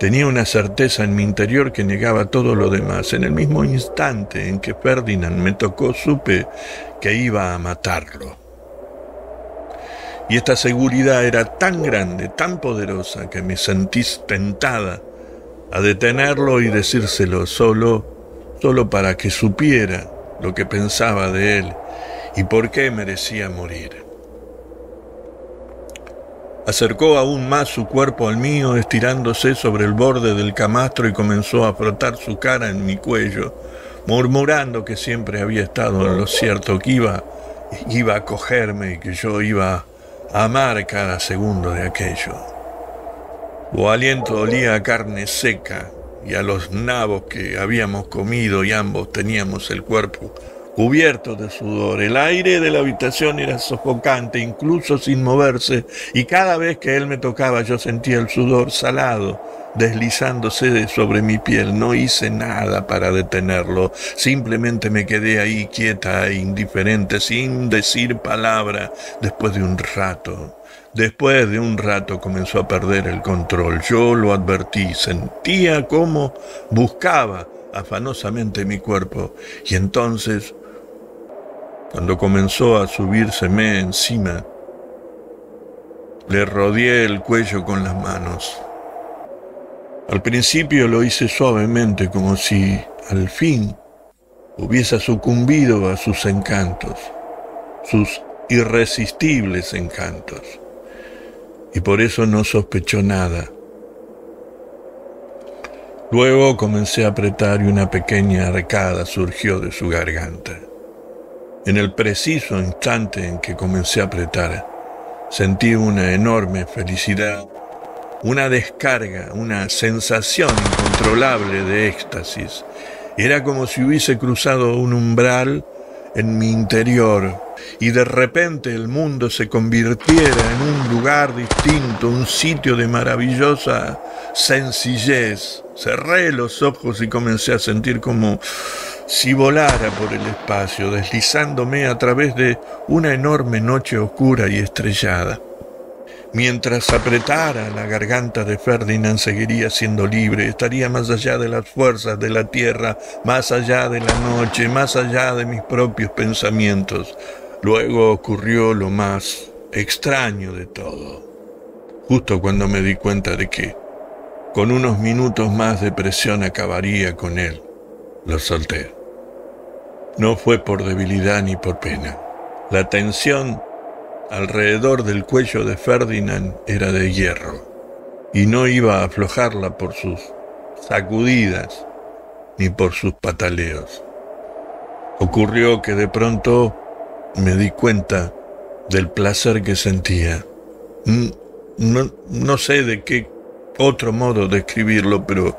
Tenía una certeza en mi interior que negaba todo lo demás. En el mismo instante en que Ferdinand me tocó, supe que iba a matarlo. Y esta seguridad era tan grande, tan poderosa, que me sentí tentada a detenerlo y decírselo solo, solo para que supiera lo que pensaba de él y por qué merecía morir. Acercó aún más su cuerpo al mío, estirándose sobre el borde del camastro y comenzó a frotar su cara en mi cuello, murmurando que siempre había estado en lo cierto, que iba, iba a cogerme y que yo iba a amar cada segundo de aquello. Su aliento olía a carne seca y a los nabos que habíamos comido y ambos teníamos el cuerpo cubierto de sudor. El aire de la habitación era sofocante, incluso sin moverse, y cada vez que él me tocaba yo sentía el sudor salado deslizándose sobre mi piel. No hice nada para detenerlo, simplemente me quedé ahí quieta e indiferente, sin decir palabra, después de un rato. Después de un rato comenzó a perder el control. Yo lo advertí, sentía cómo buscaba afanosamente mi cuerpo y entonces, cuando comenzó a subírseme encima, le rodeé el cuello con las manos. Al principio lo hice suavemente, como si al fin hubiese sucumbido a sus encantos, sus irresistibles encantos, y por eso no sospechó nada. Luego comencé a apretar y una pequeña arcada surgió de su garganta. En el preciso instante en que comencé a apretar, sentí una enorme felicidad una descarga, una sensación incontrolable de éxtasis. Era como si hubiese cruzado un umbral en mi interior y de repente el mundo se convirtiera en un lugar distinto, un sitio de maravillosa sencillez. Cerré los ojos y comencé a sentir como si volara por el espacio, deslizándome a través de una enorme noche oscura y estrellada. Mientras apretara la garganta de Ferdinand seguiría siendo libre, estaría más allá de las fuerzas de la tierra, más allá de la noche, más allá de mis propios pensamientos. Luego ocurrió lo más extraño de todo. Justo cuando me di cuenta de que, con unos minutos más de presión acabaría con él, lo solté. No fue por debilidad ni por pena. La tensión alrededor del cuello de Ferdinand era de hierro, y no iba a aflojarla por sus sacudidas ni por sus pataleos. Ocurrió que de pronto me di cuenta del placer que sentía. No, no sé de qué otro modo describirlo, pero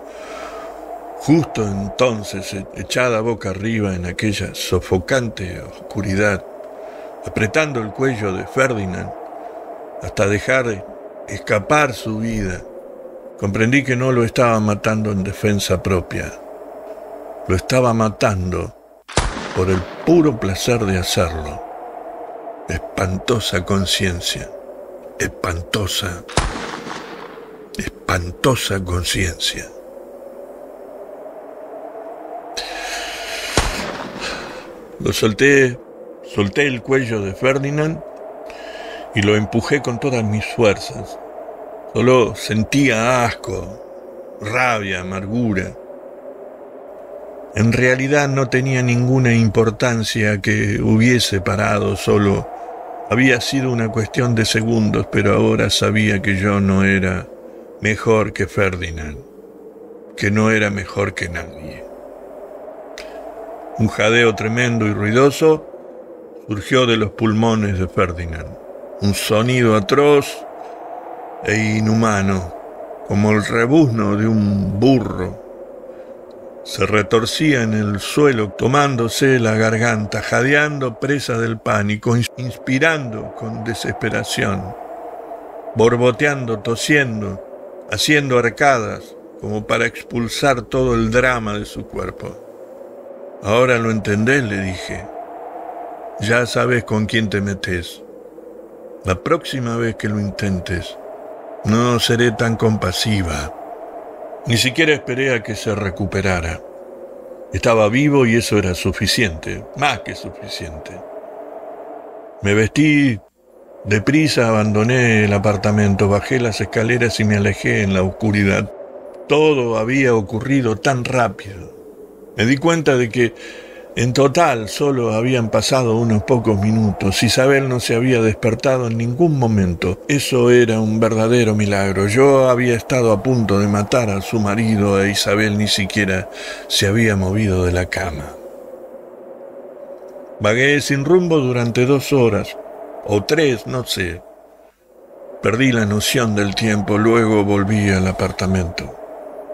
justo entonces, echada boca arriba en aquella sofocante oscuridad, apretando el cuello de Ferdinand hasta dejar escapar su vida, comprendí que no lo estaba matando en defensa propia, lo estaba matando por el puro placer de hacerlo. Espantosa conciencia, espantosa, espantosa conciencia. Lo solté Solté el cuello de Ferdinand y lo empujé con todas mis fuerzas. Solo sentía asco, rabia, amargura. En realidad no tenía ninguna importancia que hubiese parado, solo había sido una cuestión de segundos, pero ahora sabía que yo no era mejor que Ferdinand, que no era mejor que nadie. Un jadeo tremendo y ruidoso surgió de los pulmones de Ferdinand. Un sonido atroz e inhumano, como el rebuzno de un burro. Se retorcía en el suelo, tomándose la garganta, jadeando presa del pánico, inspirando con desesperación, borboteando, tosiendo, haciendo arcadas, como para expulsar todo el drama de su cuerpo. Ahora lo entendés, le dije. Ya sabes con quién te metes. La próxima vez que lo intentes, no seré tan compasiva. Ni siquiera esperé a que se recuperara. Estaba vivo y eso era suficiente, más que suficiente. Me vestí deprisa, abandoné el apartamento, bajé las escaleras y me alejé en la oscuridad. Todo había ocurrido tan rápido. Me di cuenta de que en total solo habían pasado unos pocos minutos. Isabel no se había despertado en ningún momento. Eso era un verdadero milagro. Yo había estado a punto de matar a su marido e Isabel ni siquiera se había movido de la cama. Vagué sin rumbo durante dos horas, o tres, no sé. Perdí la noción del tiempo, luego volví al apartamento.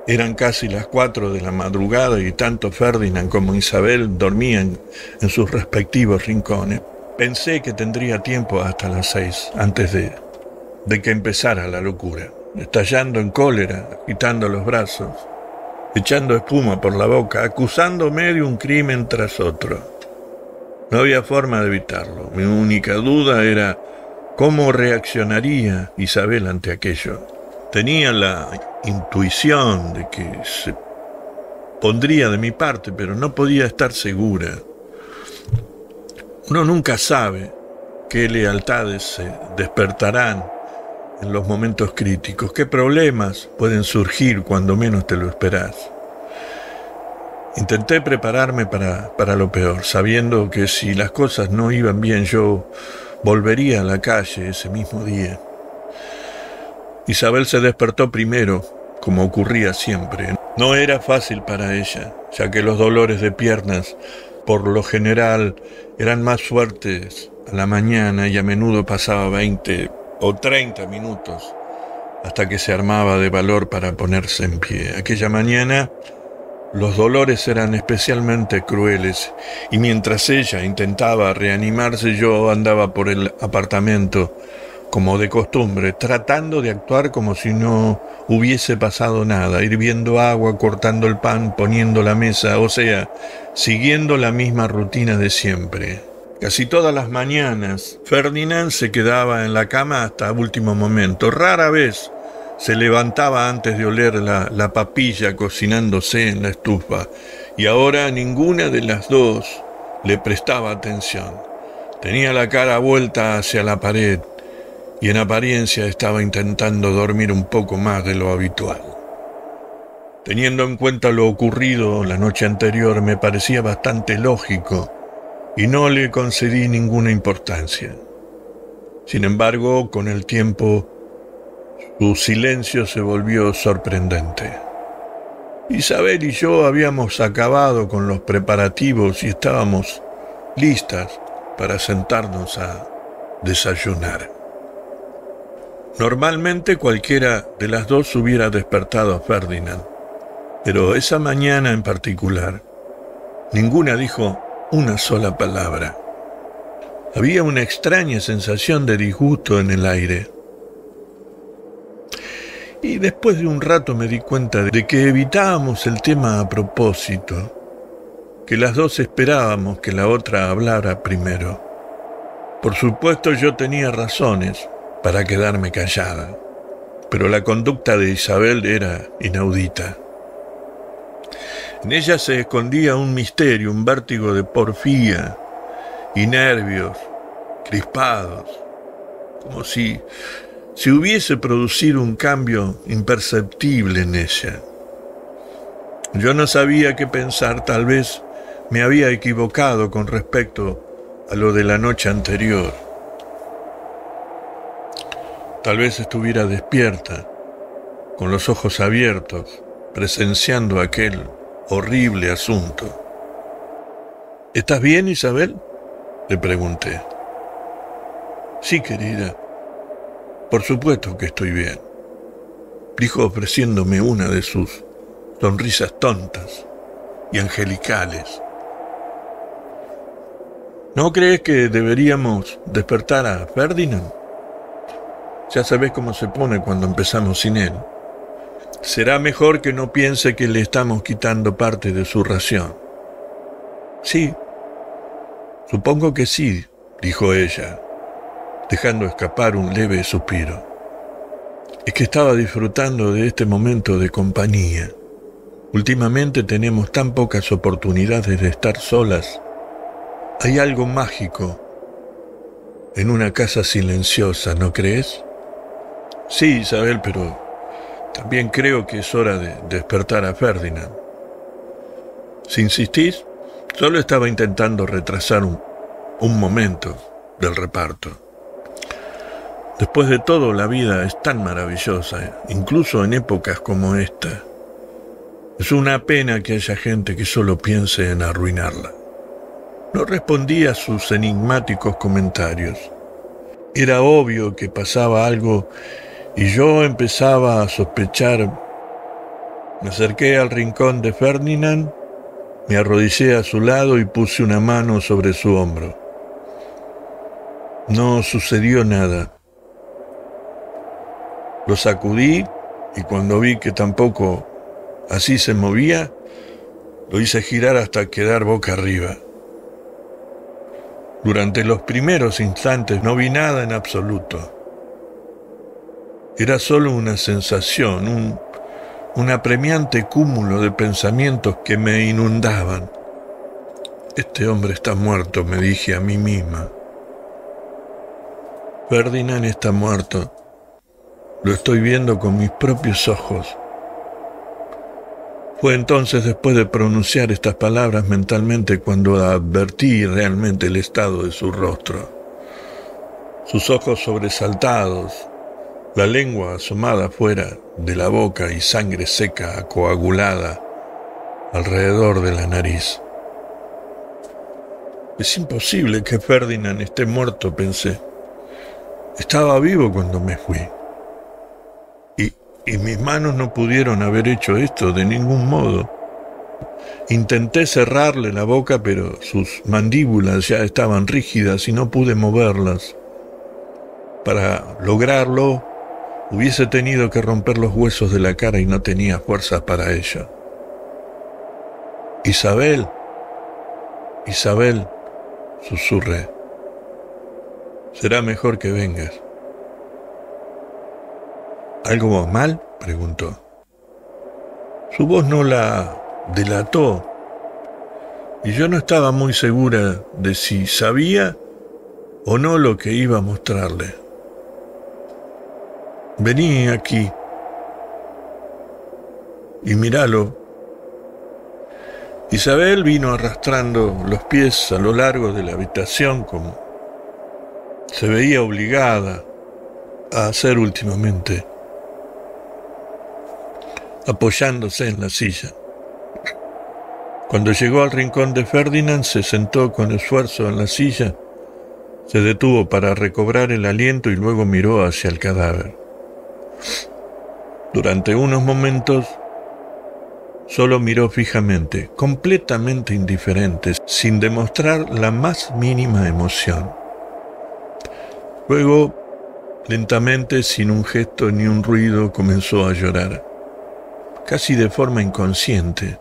Eran casi las cuatro de la madrugada y tanto Ferdinand como Isabel dormían en sus respectivos rincones. Pensé que tendría tiempo hasta las seis, antes de, de que empezara la locura, estallando en cólera, agitando los brazos, echando espuma por la boca, acusándome de un crimen tras otro. No había forma de evitarlo. Mi única duda era cómo reaccionaría Isabel ante aquello. Tenía la intuición de que se pondría de mi parte, pero no podía estar segura. Uno nunca sabe qué lealtades se despertarán en los momentos críticos, qué problemas pueden surgir cuando menos te lo esperas. Intenté prepararme para, para lo peor, sabiendo que si las cosas no iban bien yo volvería a la calle ese mismo día. Isabel se despertó primero, como ocurría siempre. No era fácil para ella, ya que los dolores de piernas, por lo general, eran más fuertes a la mañana y a menudo pasaba 20 o 30 minutos hasta que se armaba de valor para ponerse en pie. Aquella mañana los dolores eran especialmente crueles y mientras ella intentaba reanimarse yo andaba por el apartamento como de costumbre, tratando de actuar como si no hubiese pasado nada, hirviendo agua, cortando el pan, poniendo la mesa, o sea, siguiendo la misma rutina de siempre. Casi todas las mañanas, Ferdinand se quedaba en la cama hasta último momento. Rara vez se levantaba antes de oler la, papilla cocinándose en la estufa, y ahora ninguna de las dos le prestaba atención. Tenía la cara vuelta hacia la pared y en apariencia estaba intentando dormir un poco más de lo habitual. Teniendo en cuenta lo ocurrido la noche anterior me parecía bastante lógico y no le concedí ninguna importancia. Sin embargo, con el tiempo su silencio se volvió sorprendente. Isabel y yo habíamos acabado con los preparativos y estábamos listas para sentarnos a desayunar. Normalmente cualquiera de las dos hubiera despertado a Ferdinand, pero esa mañana en particular, ninguna dijo una sola palabra. Había una extraña sensación de disgusto en el aire. Y después de un rato me di cuenta de que evitábamos el tema a propósito, que las dos esperábamos que la otra hablara primero. Por supuesto yo tenía razones para quedarme callada, pero la conducta de Isabel era inaudita. En ella se escondía un misterio, un vértigo de porfía y nervios crispados, como si si hubiese producido un cambio imperceptible en ella. Yo no sabía qué pensar, tal vez me había equivocado con respecto a lo de la noche anterior. Tal vez estuviera despierta, con los ojos abiertos, presenciando aquel horrible asunto. ¿Estás bien, Isabel? Le pregunté. Sí, querida. Por supuesto que estoy bien, dijo ofreciéndome una de sus sonrisas tontas y angelicales. ¿No crees que deberíamos despertar a Ferdinand? Ya sabes cómo se pone cuando empezamos sin él. Será mejor que no piense que le estamos quitando parte de su ración. Sí, supongo que sí, dijo ella, dejando escapar un leve suspiro. Es que estaba disfrutando de este momento de compañía. Últimamente tenemos tan pocas oportunidades de estar solas. Hay algo mágico en una casa silenciosa, ¿no crees? Sí, Isabel, pero también creo que es hora de despertar a Ferdinand. Si insistís, solo estaba intentando retrasar un, un momento del reparto. Después de todo, la vida es tan maravillosa, incluso en épocas como esta. Es una pena que haya gente que solo piense en arruinarla. No respondí a sus enigmáticos comentarios. Era obvio que pasaba algo y yo empezaba a sospechar. Me acerqué al rincón de Ferdinand, me arrodillé a su lado y puse una mano sobre su hombro. No sucedió nada. Lo sacudí y cuando vi que tampoco así se movía, lo hice girar hasta quedar boca arriba. Durante los primeros instantes no vi nada en absoluto. Era solo una sensación, un, un apremiante cúmulo de pensamientos que me inundaban. Este hombre está muerto, me dije a mí misma. Ferdinand está muerto. Lo estoy viendo con mis propios ojos. Fue entonces después de pronunciar estas palabras mentalmente cuando advertí realmente el estado de su rostro. Sus ojos sobresaltados, la lengua asomada fuera de la boca y sangre seca coagulada alrededor de la nariz. Es imposible que Ferdinand esté muerto, pensé. Estaba vivo cuando me fui y mis manos no pudieron haber hecho esto de ningún modo. Intenté cerrarle la boca, pero sus mandíbulas ya estaban rígidas y no pude moverlas. Para lograrlo, hubiese tenido que romper los huesos de la cara y no tenía fuerzas para ello. Isabel, Isabel, susurré, será mejor que vengas. ¿Algo mal? preguntó. Su voz no la delató y yo no estaba muy segura de si sabía o no lo que iba a mostrarle. Vení aquí y míralo. Isabel vino arrastrando los pies a lo largo de la habitación como se veía obligada a hacer últimamente apoyándose en la silla. Cuando llegó al rincón de Ferdinand, se sentó con esfuerzo en la silla, se detuvo para recobrar el aliento y luego miró hacia el cadáver. Durante unos momentos solo miró fijamente, completamente indiferente, sin demostrar la más mínima emoción. Luego, lentamente, sin un gesto ni un ruido, comenzó a llorar casi de forma inconsciente.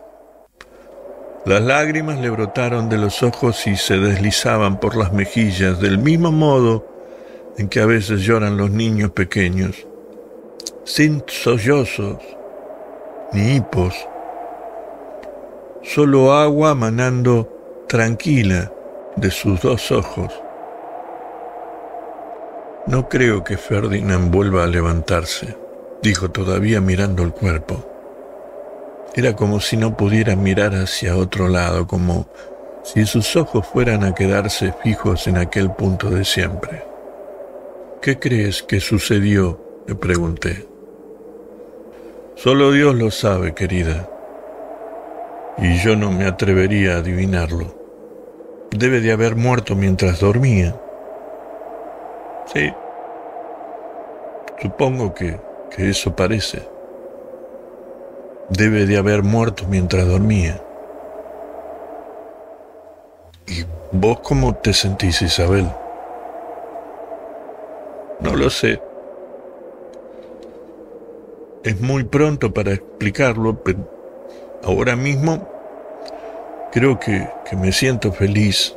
Las lágrimas le brotaron de los ojos y se deslizaban por las mejillas del mismo modo en que a veces lloran los niños pequeños, sin sollozos ni hipos, solo agua manando tranquila de sus dos ojos. No creo que Ferdinand vuelva a levantarse, dijo todavía mirando el cuerpo. Era como si no pudiera mirar hacia otro lado, como si sus ojos fueran a quedarse fijos en aquel punto de siempre. ¿Qué crees que sucedió? Le pregunté. Solo Dios lo sabe, querida, y yo no me atrevería a adivinarlo. Debe de haber muerto mientras dormía. Sí, supongo que, que eso parece. Debe de haber muerto mientras dormía. ¿Y vos cómo te sentís, Isabel? No lo sé. Es muy pronto para explicarlo, pero ahora mismo creo que, que me siento feliz.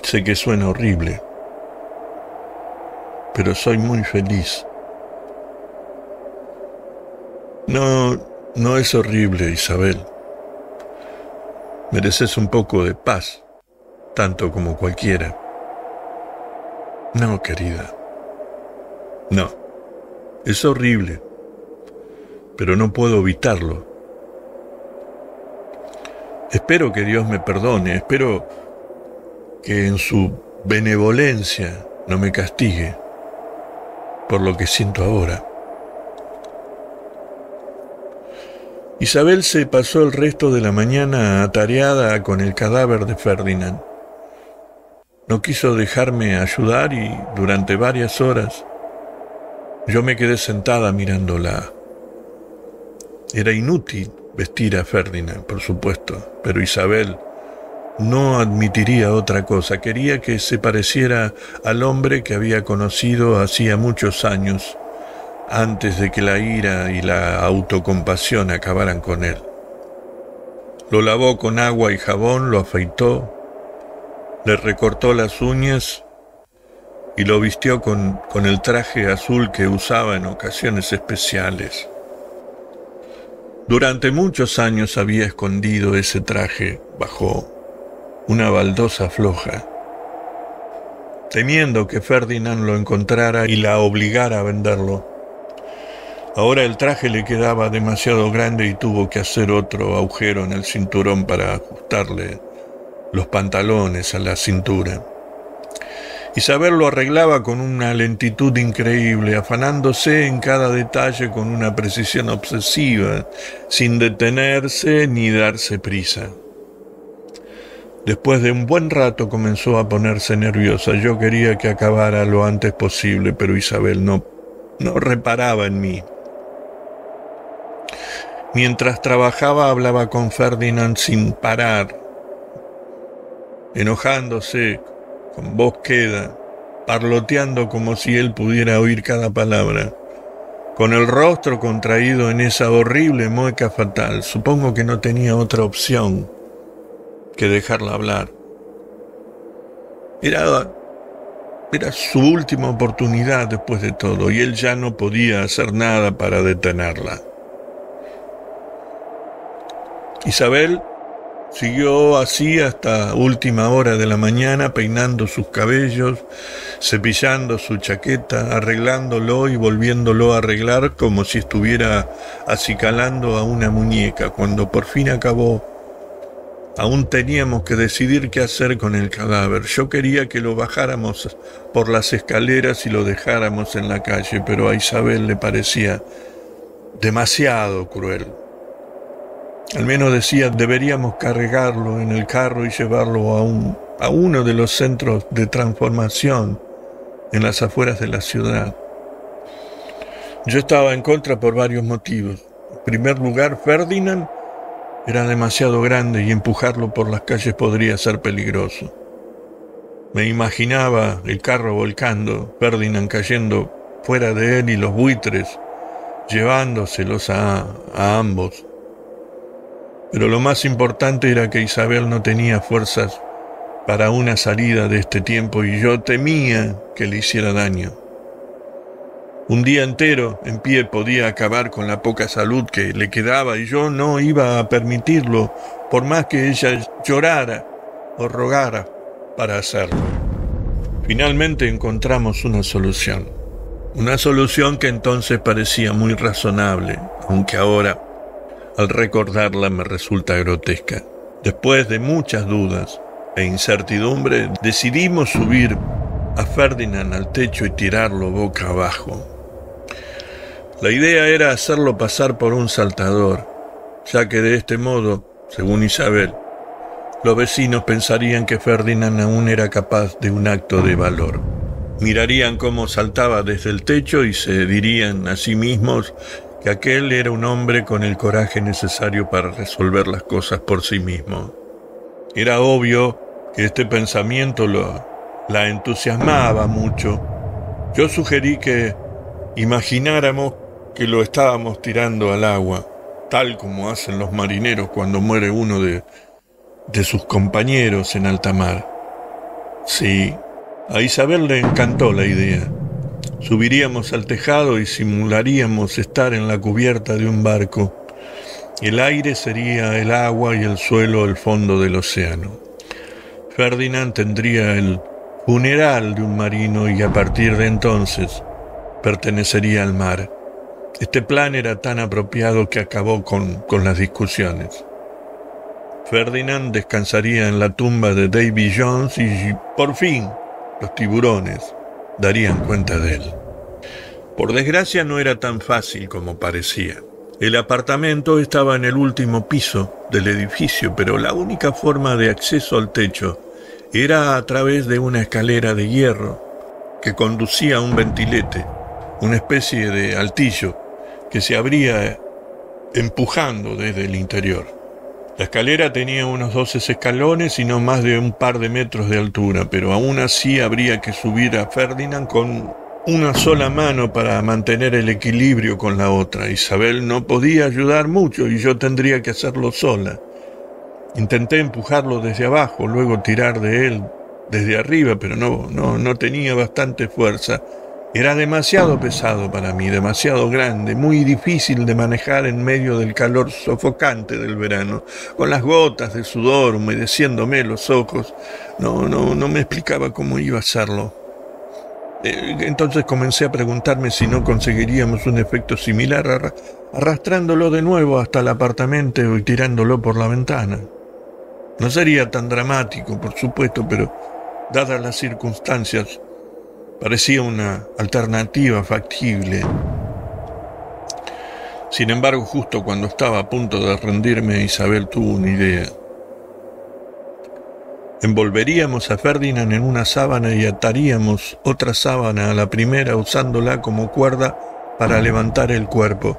Sé que suena horrible, pero soy muy feliz. No, no es horrible, Isabel. Mereces un poco de paz, tanto como cualquiera. No, querida. No. Es horrible, pero no puedo evitarlo. Espero que Dios me perdone, espero que en su benevolencia no me castigue por lo que siento ahora. Isabel se pasó el resto de la mañana atareada con el cadáver de Ferdinand. no quiso dejarme ayudar y durante varias horas yo me quedé sentada mirándola. Era inútil vestir a Ferdinand, por supuesto, pero Isabel no admitiría otra cosa. Quería que se pareciera al hombre que había conocido hacía muchos años, antes de que la ira y la autocompasión acabaran con él. Lo lavó con agua y jabón, lo afeitó, le recortó las uñas y lo vistió con, con el traje azul que usaba en ocasiones especiales. Durante muchos años había escondido ese traje bajo una baldosa floja, temiendo que Ferdinand lo encontrara y la obligara a venderlo. Ahora el traje le quedaba demasiado grande y tuvo que hacer otro agujero en el cinturón para ajustarle los pantalones a la cintura. Isabel lo arreglaba con una lentitud increíble, afanándose en cada detalle con una precisión obsesiva, sin detenerse ni darse prisa. Después de un buen rato comenzó a ponerse nerviosa. Yo quería que acabara lo antes posible, pero Isabel no, no reparaba en mí. Mientras trabajaba hablaba con Ferdinand sin parar, enojándose, con voz queda, parloteando como si él pudiera oír cada palabra, con el rostro contraído en esa horrible mueca fatal. Supongo que no tenía otra opción que dejarla hablar. Era, era su última oportunidad después de todo, y él ya no podía hacer nada para detenerla. Isabel Siguió así hasta última hora de la mañana, peinando sus cabellos, cepillando su chaqueta, arreglándolo y volviéndolo a arreglar como si estuviera acicalando a una muñeca. Cuando por fin acabó, aún teníamos que decidir qué hacer con el cadáver. Yo quería que lo bajáramos por las escaleras y lo dejáramos en la calle, pero a Isabel le parecía demasiado cruel. Al menos decía, deberíamos cargarlo en el carro y llevarlo a, un, a uno de los centros de transformación en las afueras de la ciudad. Yo estaba en contra por varios motivos. En primer lugar, Ferdinand era demasiado grande y empujarlo por las calles podría ser peligroso. Me imaginaba el carro volcando, Ferdinand cayendo fuera de él y los buitres llevándoselos a, a ambos. Pero lo más importante era que Isabel no tenía fuerzas para una salida de este tiempo y yo temía que le hiciera daño. Un día entero en pie podía acabar con la poca salud que le quedaba y yo no iba a permitirlo, por más que ella llorara o rogara para hacerlo. Finalmente encontramos una solución. Una solución que entonces parecía muy razonable, aunque ahora al recordarla me resulta grotesca. Después de muchas dudas e incertidumbre, decidimos subir a Ferdinand al techo y tirarlo boca abajo. La idea era hacerlo pasar por un saltador, ya que de este modo, según Isabel, los vecinos pensarían que Ferdinand aún era capaz de un acto de valor. Mirarían cómo saltaba desde el techo y se dirían a sí mismos que aquel era un hombre con el coraje necesario para resolver las cosas por sí mismo. Era obvio que este pensamiento lo, la entusiasmaba mucho. Yo sugerí que imagináramos que lo estábamos tirando al agua, tal como hacen los marineros cuando muere uno de, de sus compañeros en alta mar. Sí, a Isabel le encantó la idea. Subiríamos al tejado y simularíamos estar en la cubierta de un barco. El aire sería el agua y el suelo el fondo del océano. Ferdinand tendría el funeral de un marino y a partir de entonces pertenecería al mar. Este plan era tan apropiado que acabó con, con las discusiones. Ferdinand descansaría en la tumba de Davy Jones y por fin los tiburones darían cuenta de él. Por desgracia no era tan fácil como parecía. El apartamento estaba en el último piso del edificio, pero la única forma de acceso al techo era a través de una escalera de hierro que conducía a un ventilete, una especie de altillo que se abría empujando desde el interior. La escalera tenía unos 12 escalones y no más de un par de metros de altura, pero aún así habría que subir a Ferdinand con una sola mano para mantener el equilibrio con la otra. Isabel no podía ayudar mucho y yo tendría que hacerlo sola. Intenté empujarlo desde abajo, luego tirar de él desde arriba, pero no, no, no tenía bastante fuerza. Era demasiado pesado para mí, demasiado grande, muy difícil de manejar en medio del calor sofocante del verano, con las gotas de sudor humedeciéndome los ojos. No, no, no me explicaba cómo iba a hacerlo. Eh, entonces comencé a preguntarme si no conseguiríamos un efecto similar arrastrándolo de nuevo hasta el apartamento y tirándolo por la ventana. No sería tan dramático, por supuesto, pero dadas las circunstancias, parecía una alternativa factible. Sin embargo, justo cuando estaba a punto de rendirme, Isabel tuvo una idea. Envolveríamos a Ferdinand en una sábana y ataríamos otra sábana a la primera usándola como cuerda para levantar el cuerpo.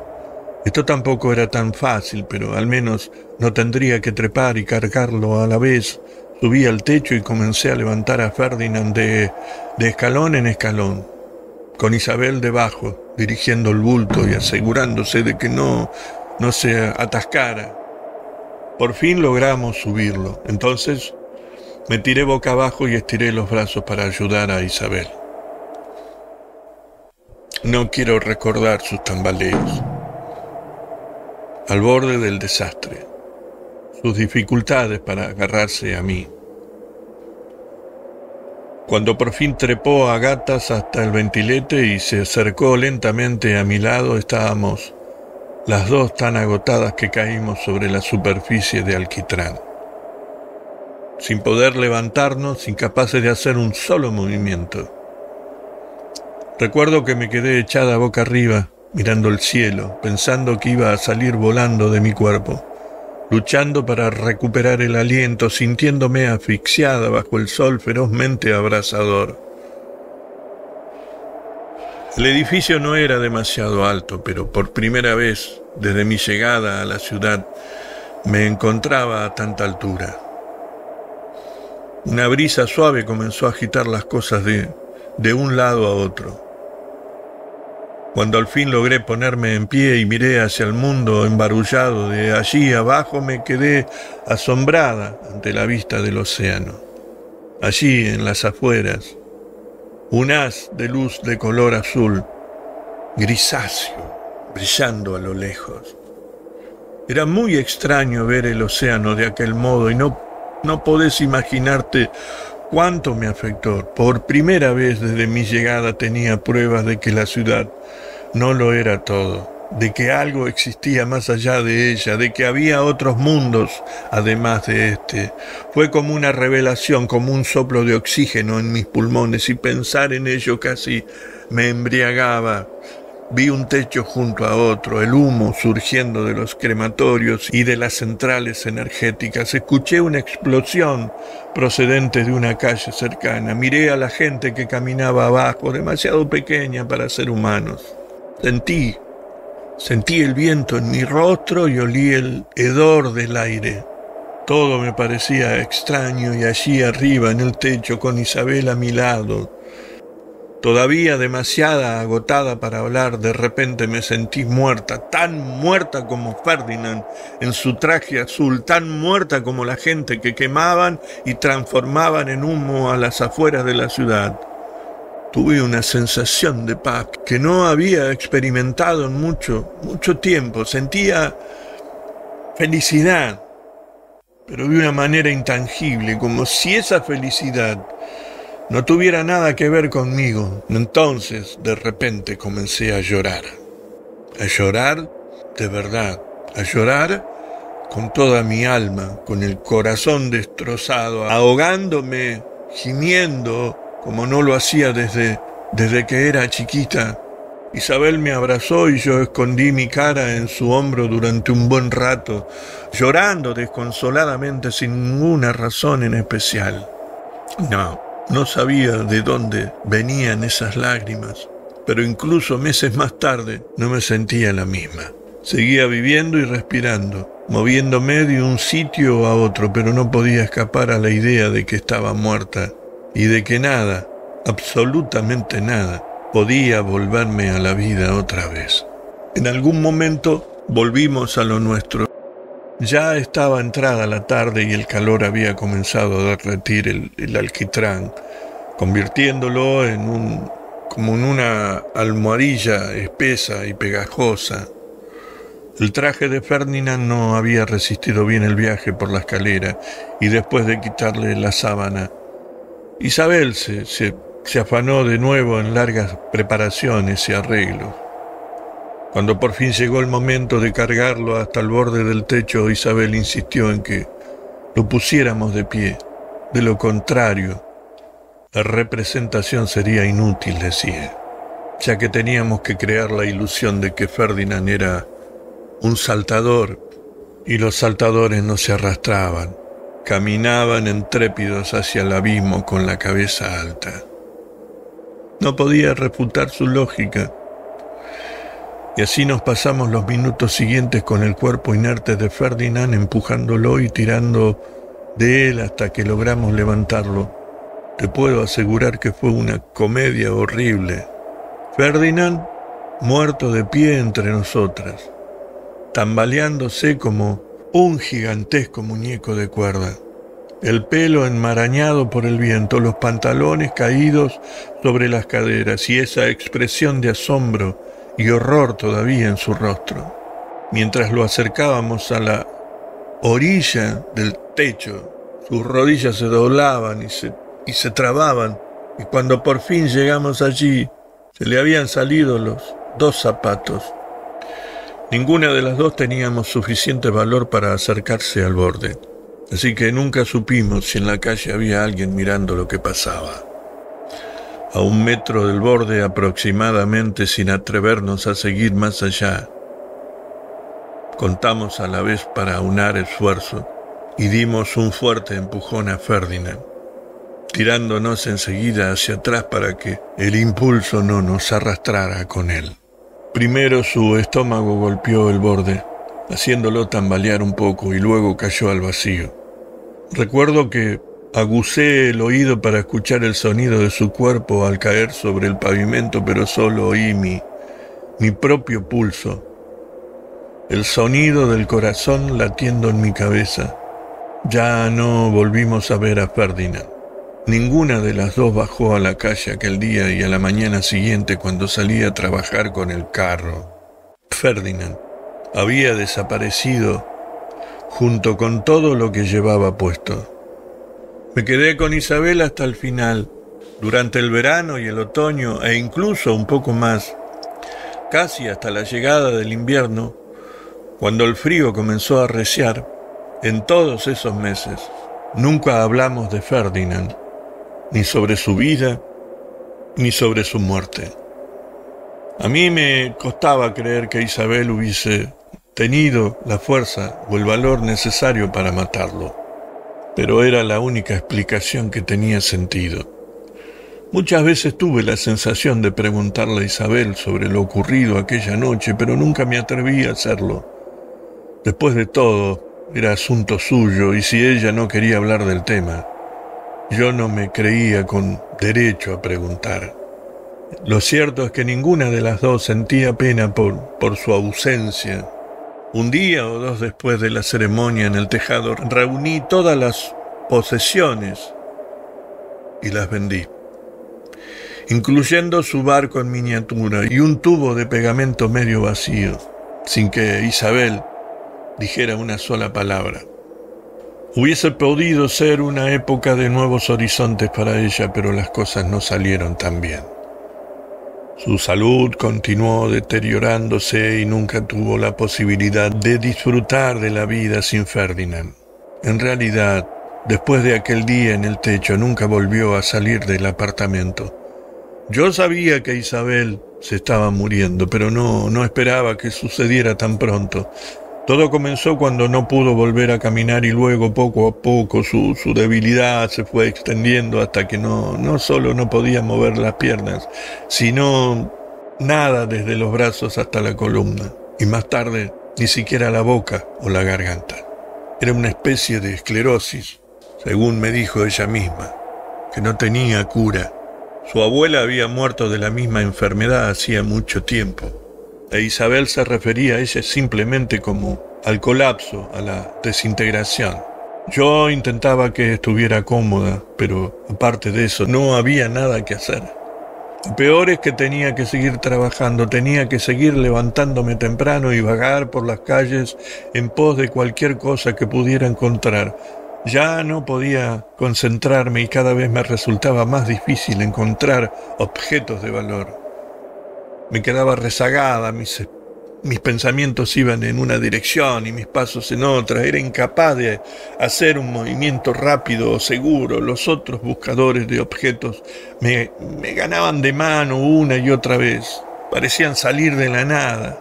Esto tampoco era tan fácil, pero al menos no tendría que trepar y cargarlo a la vez. Subí al techo y comencé a levantar a Ferdinand de, de escalón en escalón, con Isabel debajo, dirigiendo el bulto y asegurándose de que no, no se atascara. Por fin logramos subirlo. Entonces me tiré boca abajo y estiré los brazos para ayudar a Isabel. No quiero recordar sus tambaleos al borde del desastre, sus dificultades para agarrarse a mí. Cuando por fin trepó a gatas hasta el ventilete y se acercó lentamente a mi lado, estábamos las dos tan agotadas que caímos sobre la superficie de alquitrán, sin poder levantarnos, incapaces de hacer un solo movimiento. Recuerdo que me quedé echada boca arriba, mirando el cielo, pensando que iba a salir volando de mi cuerpo, luchando para recuperar el aliento, sintiéndome asfixiada bajo el sol ferozmente abrasador. El edificio no era demasiado alto, pero por primera vez desde mi llegada a la ciudad me encontraba a tanta altura. Una brisa suave comenzó a agitar las cosas de, de un lado a otro. Cuando al fin logré ponerme en pie y miré hacia el mundo embarullado de allí abajo, me quedé asombrada ante la vista del océano. Allí, en las afueras, un haz de luz de color azul, grisáceo, brillando a lo lejos. Era muy extraño ver el océano de aquel modo y no, no podés imaginarte cuánto me afectó. Por primera vez desde mi llegada tenía pruebas de que la ciudad no lo era todo, de que algo existía más allá de ella, de que había otros mundos además de este. Fue como una revelación, como un soplo de oxígeno en mis pulmones y pensar en ello casi me embriagaba. Vi un techo junto a otro, el humo surgiendo de los crematorios y de las centrales energéticas. Escuché una explosión procedente de una calle cercana. Miré a la gente que caminaba abajo, demasiado pequeña para ser humanos. Sentí, sentí el viento en mi rostro y olí el hedor del aire. Todo me parecía extraño y allí arriba en el techo con Isabel a mi lado, todavía demasiada agotada para hablar, de repente me sentí muerta, tan muerta como Ferdinand en su traje azul, tan muerta como la gente que quemaban y transformaban en humo a las afueras de la ciudad tuve una sensación de paz que no había experimentado en mucho, mucho tiempo. Sentía felicidad, pero de una manera intangible, como si esa felicidad no tuviera nada que ver conmigo. Entonces, de repente, comencé a llorar. A llorar de verdad. A llorar con toda mi alma, con el corazón destrozado, ahogándome, gimiendo, como no lo hacía desde, desde que era chiquita. Isabel me abrazó y yo escondí mi cara en su hombro durante un buen rato, llorando desconsoladamente sin ninguna razón en especial. No, no sabía de dónde venían esas lágrimas, pero incluso meses más tarde no me sentía la misma. Seguía viviendo y respirando, moviéndome de un sitio a otro, pero no podía escapar a la idea de que estaba muerta y de que nada, absolutamente nada, podía volverme a la vida otra vez. En algún momento volvimos a lo nuestro. Ya estaba entrada la tarde y el calor había comenzado a derretir el, alquitrán, convirtiéndolo en un como en una almohadilla espesa y pegajosa. El traje de Ferdinand no había resistido bien el viaje por la escalera y después de quitarle la sábana, Isabel se, se, afanó de nuevo en largas preparaciones y arreglos. Cuando por fin llegó el momento de cargarlo hasta el borde del techo, Isabel insistió en que lo pusiéramos de pie. De lo contrario, la representación sería inútil, decía, ya que teníamos que crear la ilusión de que Ferdinand era un saltador y los saltadores no se arrastraban, caminaban entrépidos hacia el abismo con la cabeza alta. No podía refutar su lógica. Y así nos pasamos los minutos siguientes con el cuerpo inerte de Ferdinand empujándolo y tirando de él hasta que logramos levantarlo te puedo asegurar que fue una comedia horrible. Ferdinand, muerto de pie entre nosotras, tambaleándose como un gigantesco muñeco de cuerda, el pelo enmarañado por el viento, los pantalones caídos sobre las caderas y esa expresión de asombro y horror todavía en su rostro. Mientras lo acercábamos a la orilla del techo, sus rodillas se doblaban y se y se trababan, y cuando por fin llegamos allí, se le habían salido los dos zapatos. Ninguna de las dos teníamos suficiente valor para acercarse al borde, así que nunca supimos si en la calle había alguien mirando lo que pasaba. A un metro del borde aproximadamente sin atrevernos a seguir más allá, contamos a la vez para unar esfuerzo y dimos un fuerte empujón a Ferdinand tirándonos enseguida hacia atrás para que el impulso no nos arrastrara con él. Primero su estómago golpeó el borde, haciéndolo tambalear un poco y luego cayó al vacío. Recuerdo que aguzé el oído para escuchar el sonido de su cuerpo al caer sobre el pavimento, pero solo oí mi, mi propio pulso, el sonido del corazón latiendo en mi cabeza. Ya no volvimos a ver a Ferdinand. Ninguna de las dos bajó a la calle aquel día y a la mañana siguiente cuando salía a trabajar con el carro. Ferdinand había desaparecido junto con todo lo que llevaba puesto. Me quedé con Isabel hasta el final, durante el verano y el otoño e incluso un poco más, casi hasta la llegada del invierno, cuando el frío comenzó a arreciar, en todos esos meses. Nunca hablamos de Ferdinand ni sobre su vida, ni sobre su muerte. A mí me costaba creer que Isabel hubiese tenido la fuerza o el valor necesario para matarlo, pero era la única explicación que tenía sentido. Muchas veces tuve la sensación de preguntarle a Isabel sobre lo ocurrido aquella noche, pero nunca me atreví a hacerlo. Después de todo, era asunto suyo y si ella no quería hablar del tema, yo no me creía con derecho a preguntar. Lo cierto es que ninguna de las dos sentía pena por, por su ausencia. Un día o dos después de la ceremonia en el tejado reuní todas las posesiones y las vendí, incluyendo su barco en miniatura y un tubo de pegamento medio vacío, sin que Isabel dijera una sola palabra. Hubiese podido ser una época de nuevos horizontes para ella, pero las cosas no salieron tan bien. Su salud continuó deteriorándose y nunca tuvo la posibilidad de disfrutar de la vida sin Ferdinand. En realidad, después de aquel día en el techo, nunca volvió a salir del apartamento. Yo sabía que Isabel se estaba muriendo, pero no, no esperaba que sucediera tan pronto. Todo comenzó cuando no pudo volver a caminar y luego poco a poco su, su debilidad se fue extendiendo hasta que no, no solo no podía mover las piernas, sino nada desde los brazos hasta la columna y más tarde ni siquiera la boca o la garganta. Era una especie de esclerosis, según me dijo ella misma, que no tenía cura. Su abuela había muerto de la misma enfermedad hacía mucho tiempo, e Isabel se refería a ella simplemente como al colapso, a la desintegración. Yo intentaba que estuviera cómoda, pero aparte de eso no había nada que hacer. Lo peor es que tenía que seguir trabajando, tenía que seguir levantándome temprano y vagar por las calles en pos de cualquier cosa que pudiera encontrar. Ya no podía concentrarme y cada vez me resultaba más difícil encontrar objetos de valor. Me quedaba rezagada, mis mis pensamientos iban en una dirección y mis pasos en otra. Era incapaz de hacer un movimiento rápido o seguro. Los otros buscadores de objetos me, me ganaban de mano una y otra vez. Parecían salir de la nada,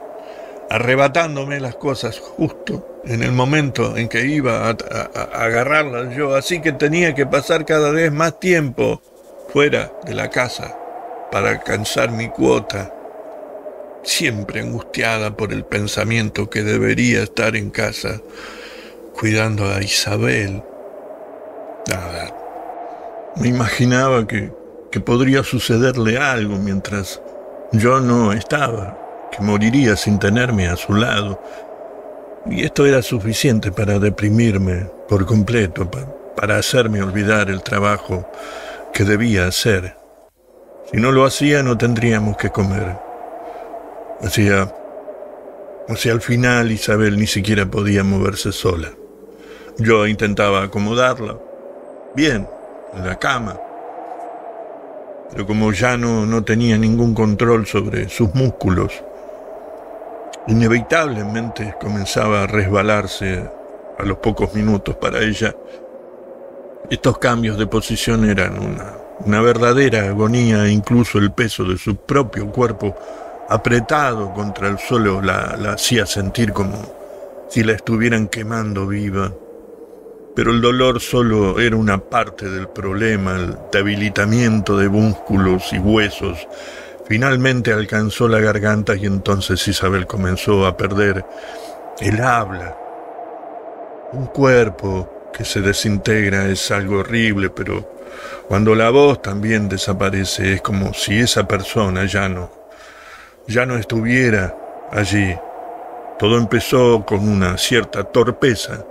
arrebatándome las cosas justo en el momento en que iba a, a agarrarlas yo. Así que tenía que pasar cada vez más tiempo fuera de la casa para alcanzar mi cuota siempre angustiada por el pensamiento que debería estar en casa cuidando a Isabel. Nada. Me imaginaba que, que podría sucederle algo mientras yo no estaba, que moriría sin tenerme a su lado. Y esto era suficiente para deprimirme por completo, para hacerme olvidar el trabajo que debía hacer. Si no lo hacía no tendríamos que comer. Hacia, hacia el final Isabel ni siquiera podía moverse sola. Yo intentaba acomodarla, bien, en la cama, pero como ya no, no tenía ningún control sobre sus músculos, inevitablemente comenzaba a resbalarse a los pocos minutos para ella. Estos cambios de posición eran una, una verdadera agonía, incluso el peso de su propio cuerpo apretado contra el suelo, la, hacía sentir como si la estuvieran quemando viva. Pero el dolor solo era una parte del problema, el debilitamiento de músculos y huesos. Finalmente alcanzó la garganta y entonces Isabel comenzó a perder el habla. Un cuerpo que se desintegra es algo horrible, pero cuando la voz también desaparece es como si esa persona ya no ya no estuviera allí. Todo empezó con una cierta torpeza.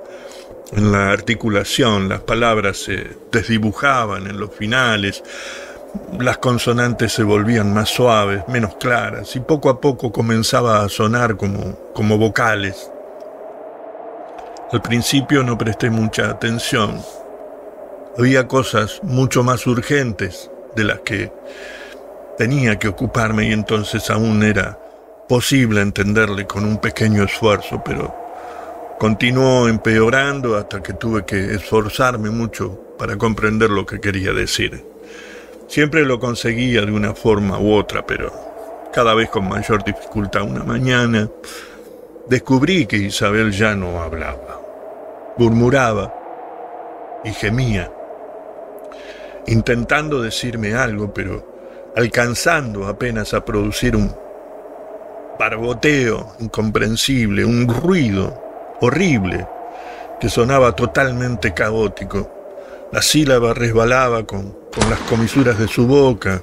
En la articulación las palabras se desdibujaban en los finales, las consonantes se volvían más suaves, menos claras, y poco a poco comenzaba a sonar como, como vocales. Al principio no presté mucha atención. Había cosas mucho más urgentes de las que tenía que ocuparme y entonces aún era posible entenderle con un pequeño esfuerzo, pero continuó empeorando hasta que tuve que esforzarme mucho para comprender lo que quería decir. Siempre lo conseguía de una forma u otra, pero cada vez con mayor dificultad. Una mañana descubrí que Isabel ya no hablaba, murmuraba y gemía, intentando decirme algo, pero alcanzando apenas a producir un barboteo incomprensible, un ruido horrible que sonaba totalmente caótico. La sílaba resbalaba con, con las comisuras de su boca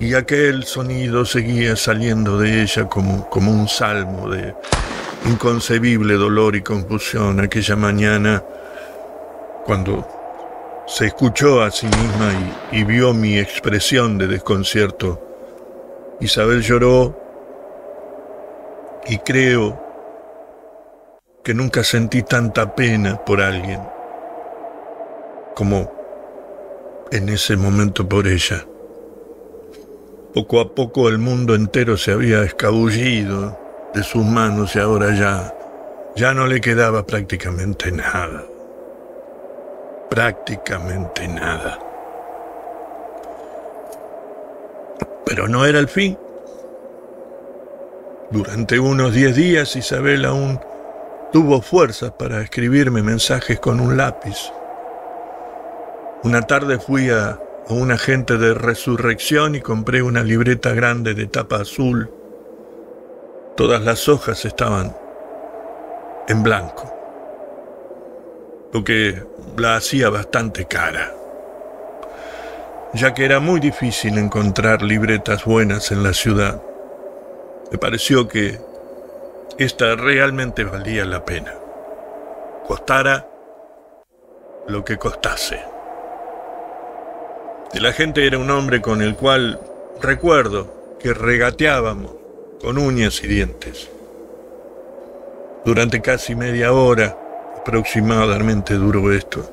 y aquel sonido seguía saliendo de ella como, como un salmo de inconcebible dolor y confusión aquella mañana cuando se escuchó a sí misma y, vio mi expresión de desconcierto. Isabel lloró y creo que nunca sentí tanta pena por alguien como en ese momento por ella. Poco a poco el mundo entero se había escabullido de sus manos y ahora ya, ya no le quedaba prácticamente nada prácticamente nada. Pero no era el fin. Durante unos diez días Isabel aún tuvo fuerzas para escribirme mensajes con un lápiz. Una tarde fui a, un agente de resurrección y compré una libreta grande de tapa azul. Todas las hojas estaban en blanco, lo que la hacía bastante cara, ya que era muy difícil encontrar libretas buenas en la ciudad. Me pareció que esta realmente valía la pena, costara lo que costase. El agente era un hombre con el cual recuerdo que regateábamos con uñas y dientes. Durante casi media hora aproximadamente duró esto.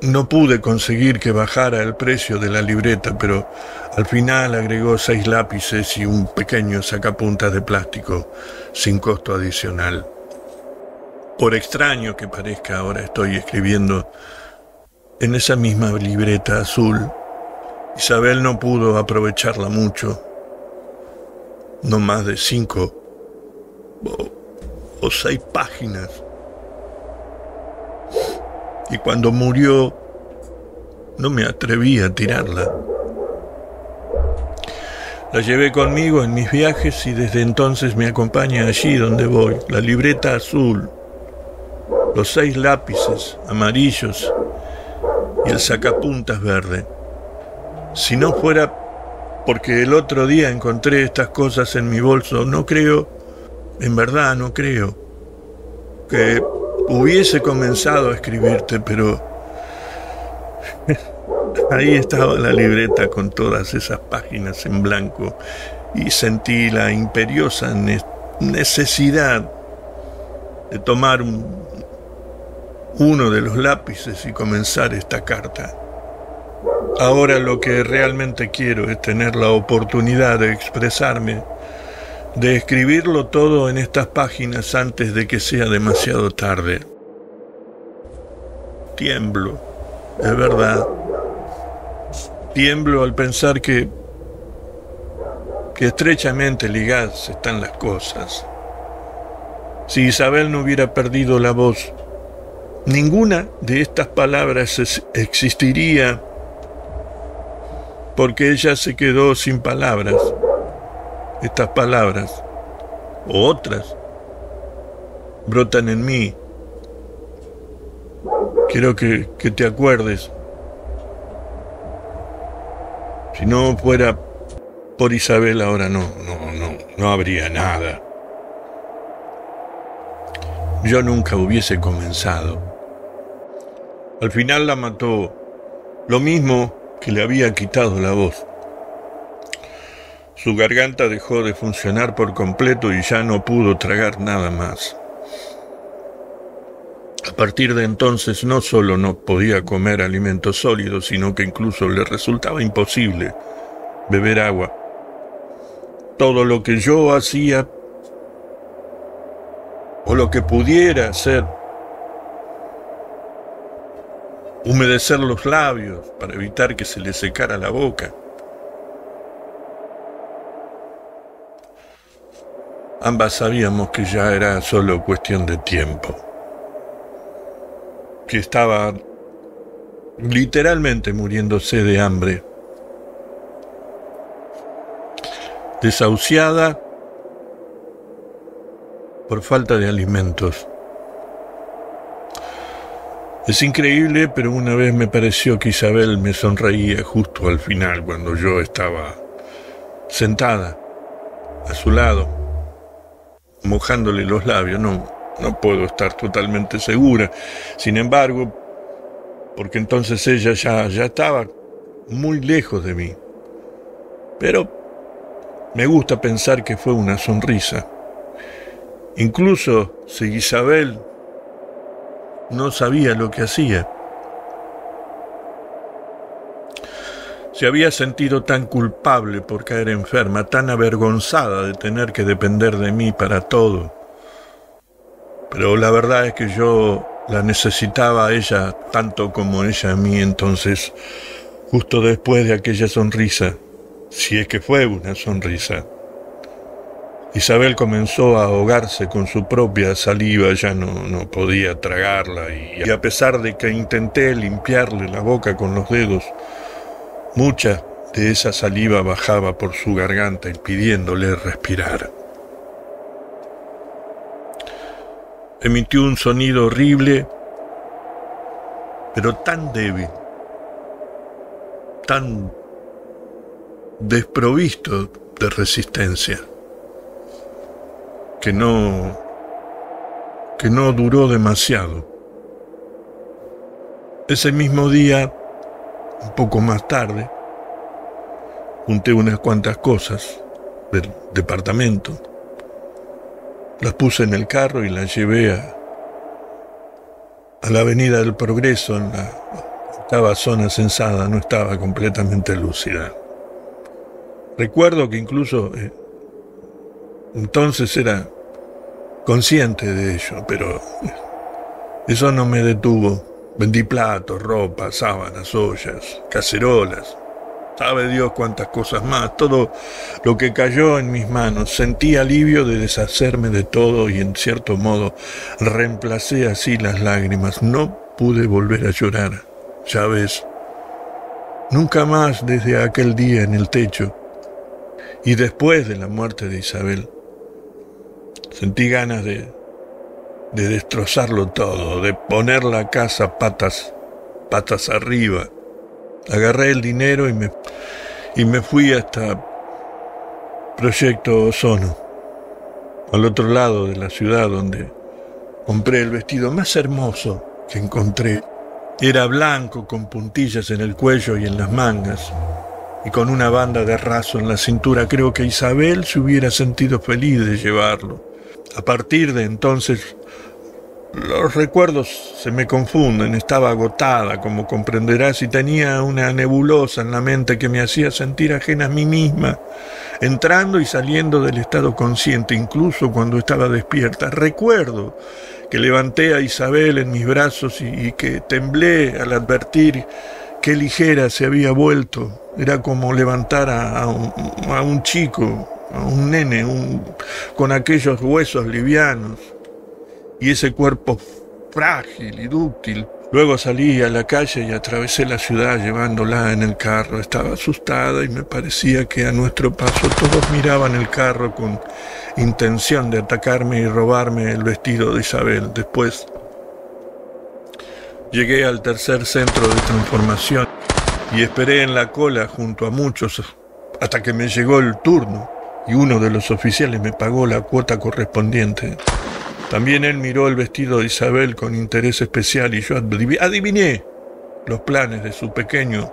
No pude conseguir que bajara el precio de la libreta, pero al final agregó seis lápices y un pequeño sacapuntas de plástico sin costo adicional. Por extraño que parezca, ahora estoy escribiendo en esa misma libreta azul. Isabel no pudo aprovecharla mucho, no más de cinco o, o seis páginas. Y cuando murió, no me atreví a tirarla. La llevé conmigo en mis viajes y desde entonces me acompaña allí donde voy. La libreta azul, los seis lápices amarillos y el sacapuntas verde. Si no fuera porque el otro día encontré estas cosas en mi bolso, no creo, en verdad no creo, que hubiese comenzado a escribirte, pero Ahí estaba la libreta con todas esas páginas en blanco y sentí la imperiosa necesidad de tomar uno de los lápices y comenzar esta carta. Ahora lo que realmente quiero es tener la oportunidad de expresarme, de escribirlo todo en estas páginas antes de que sea demasiado tarde. Tiemblo, es verdad Tiemblo al pensar que, que estrechamente ligadas están las cosas. Si Isabel no hubiera perdido la voz, ninguna de estas palabras existiría porque ella se quedó sin palabras. Estas palabras, o otras, brotan en mí. Quiero que, que te acuerdes si no fuera por Isabel ahora no, no, no, no habría nada. Yo nunca hubiese comenzado. Al final la mató lo mismo que le había quitado la voz. Su garganta dejó de funcionar por completo y ya no pudo tragar nada más. A partir de entonces no solo no podía comer alimentos sólidos, sino que incluso le resultaba imposible beber agua. Todo lo que yo hacía o lo que pudiera hacer, humedecer los labios para evitar que se le secara la boca. Ambas sabíamos que ya era solo cuestión de tiempo. Que estaba literalmente muriéndose de hambre, desahuciada por falta de alimentos. Es increíble, pero una vez me pareció que Isabel me sonreía justo al final, cuando yo estaba sentada a su lado, mojándole los labios. No, no puedo estar totalmente segura. Sin embargo, porque entonces ella ya, ya estaba muy lejos de mí. Pero me gusta pensar que fue una sonrisa. Incluso si Isabel no sabía lo que hacía. Se había sentido tan culpable por caer enferma, tan avergonzada de tener que depender de mí para todo. Pero la verdad es que yo la necesitaba a ella tanto como ella a mí, entonces, justo después de aquella sonrisa, si es que fue una sonrisa, Isabel comenzó a ahogarse con su propia saliva, ya no, no podía tragarla y, a pesar de que intenté limpiarle la boca con los dedos, mucha de esa saliva bajaba por su garganta impidiéndole respirar. Emitió un sonido horrible, pero tan débil, tan desprovisto de resistencia que no que no duró demasiado. Ese mismo día, un poco más tarde, junté unas cuantas cosas del departamento, las puse en el carro y las llevé a, la Avenida del Progreso, en la zona censada, no estaba completamente lúcida. Recuerdo que incluso eh, entonces era consciente de ello, pero eso no me detuvo. Vendí platos, ropa, sábanas, ollas, cacerolas. Sabe Dios cuántas cosas más. Todo lo que cayó en mis manos. Sentí alivio de deshacerme de todo y en cierto modo reemplacé así las lágrimas. No pude volver a llorar. Ya ves. Nunca más desde aquel día en el techo y después de la muerte de Isabel Sentí ganas de, de destrozarlo todo, de poner la casa patas, patas arriba. Agarré el dinero y me, y me fui hasta Proyecto Ozono, al otro lado de la ciudad donde compré el vestido más hermoso que encontré. Era blanco con puntillas en el cuello y en las mangas y con una banda de raso en la cintura. Creo que Isabel se hubiera sentido feliz de llevarlo. A partir de entonces los recuerdos se me confunden, estaba agotada, como comprenderás, y tenía una nebulosa en la mente que me hacía sentir ajena a mí misma, entrando y saliendo del estado consciente, incluso cuando estaba despierta. Recuerdo que levanté a Isabel en mis brazos y, que temblé al advertir qué ligera se había vuelto. Era como levantar a un chico un nene con aquellos huesos livianos y ese cuerpo frágil y dúctil. Luego salí a la calle y atravesé la ciudad llevándola en el carro. Estaba asustada y me parecía que a nuestro paso todos miraban el carro con intención de atacarme y robarme el vestido de Isabel. Después llegué al tercer centro de transformación y esperé en la cola junto a muchos hasta que me llegó el turno y uno de los oficiales me pagó la cuota correspondiente. También él miró el vestido de Isabel con interés especial y yo adiviné los planes de su pequeño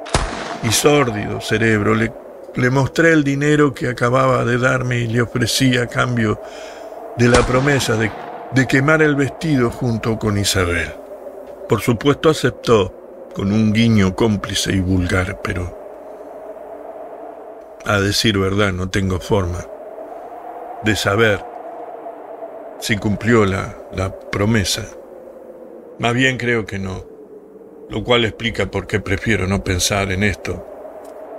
y sórdido cerebro. Le, mostré el dinero que acababa de darme y le ofrecí a cambio de la promesa de quemar el vestido junto con Isabel. Por supuesto aceptó, con un guiño cómplice y vulgar, pero a decir verdad, no tengo forma de saber si cumplió la, la promesa. Más bien creo que no, lo cual explica por qué prefiero no pensar en esto.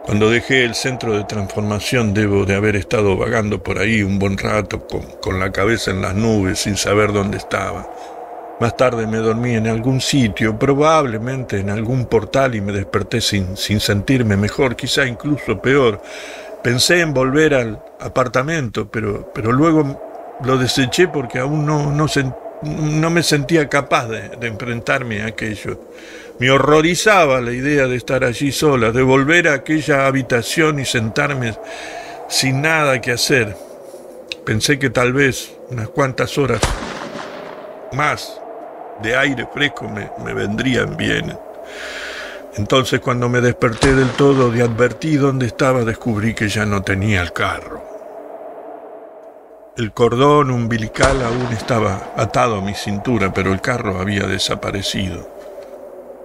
Cuando dejé el centro de transformación debo de haber estado vagando por ahí un buen rato con, con la cabeza en las nubes sin saber dónde estaba. Más tarde me dormí en algún sitio, probablemente en algún portal y me desperté sin, sin sentirme mejor, quizá incluso peor. Pensé en volver al apartamento, pero, pero luego lo deseché porque aún no, no, me sentía capaz de, de enfrentarme a aquello. Me horrorizaba la idea de estar allí sola, de volver a aquella habitación y sentarme sin nada que hacer. Pensé que tal vez unas cuantas horas más de aire fresco me, vendrían bien. Entonces cuando me desperté del todo y advertí dónde estaba, descubrí que ya no tenía el carro. El cordón umbilical aún estaba atado a mi cintura, pero el carro había desaparecido.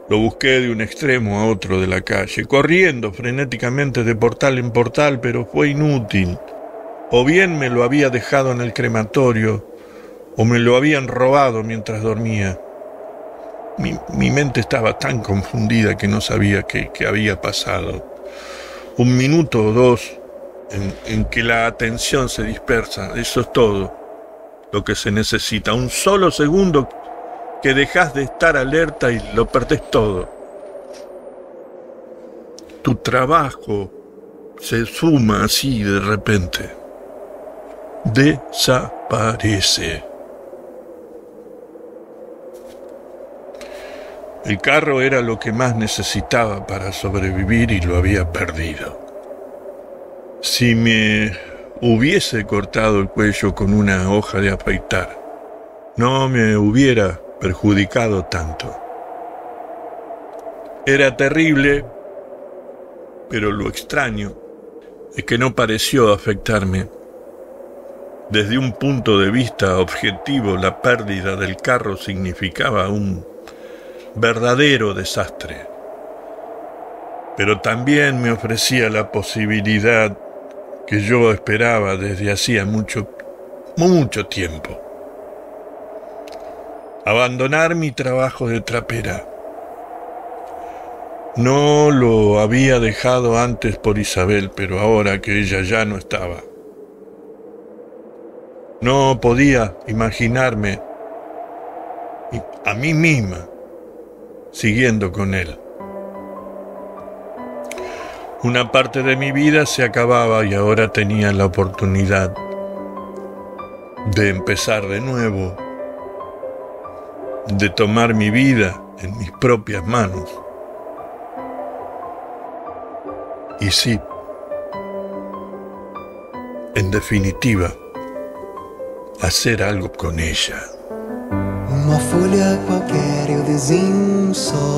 Lo busqué de un extremo a otro de la calle, corriendo frenéticamente de portal en portal, pero fue inútil. O bien me lo había dejado en el crematorio, o me lo habían robado mientras dormía. Mi, mente estaba tan confundida que no sabía qué, qué había pasado. Un minuto o dos en, que la atención se dispersa. Eso es todo lo que se necesita. Un solo segundo que dejas de estar alerta y lo perdés todo. Tu trabajo se suma así de repente. Desaparece. El carro era lo que más necesitaba para sobrevivir y lo había perdido. Si me hubiese cortado el cuello con una hoja de afeitar, no me hubiera perjudicado tanto. Era terrible, pero lo extraño es que no pareció afectarme. Desde un punto de vista objetivo, la pérdida del carro significaba un verdadero desastre. Pero también me ofrecía la posibilidad que yo esperaba desde hacía mucho, mucho tiempo. Abandonar mi trabajo de trapera. No lo había dejado antes por Isabel, pero ahora que ella ya no estaba. No podía imaginarme a mí misma siguiendo con él. Una parte de mi vida se acababa y ahora tenía la oportunidad de empezar de nuevo, de tomar mi vida en mis propias manos. Y sí, en definitiva, hacer algo con ella. Uma folha qualquer eu desenho um sol.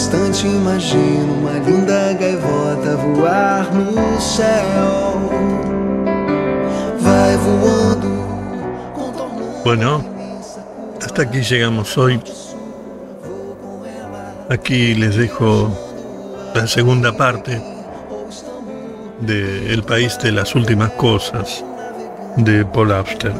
instante imagino uma linda gaivota voar no céu. Vai voando. Bueno, hasta aquí llegamos hoy. Aquí les dejo la segunda parte de El país de las últimas cosas de Paul Auster.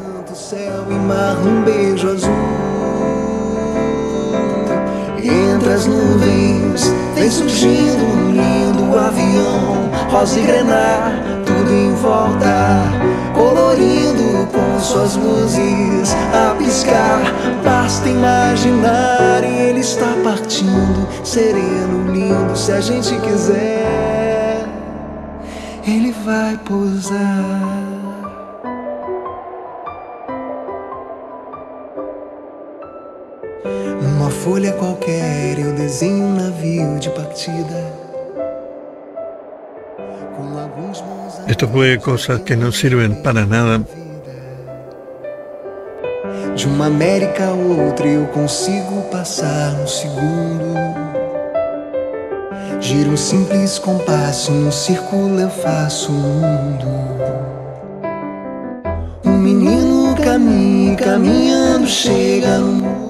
Entre as nuvens vem surgindo um lindo avião, rosa e grenar, tudo em volta, colorindo com suas luzes a piscar. Basta imaginar e ele está partindo, sereno, lindo, se a gente quiser, ele vai pousar. Folha qualquer eu desenho um navio de partida. Esto fue cosas que no sirven para nada. De uma América a outra eu consigo passar um segundo. Giro um simples compasso, num círculo eu faço um mundo. Um menino caminha, caminhando, chega no mundo.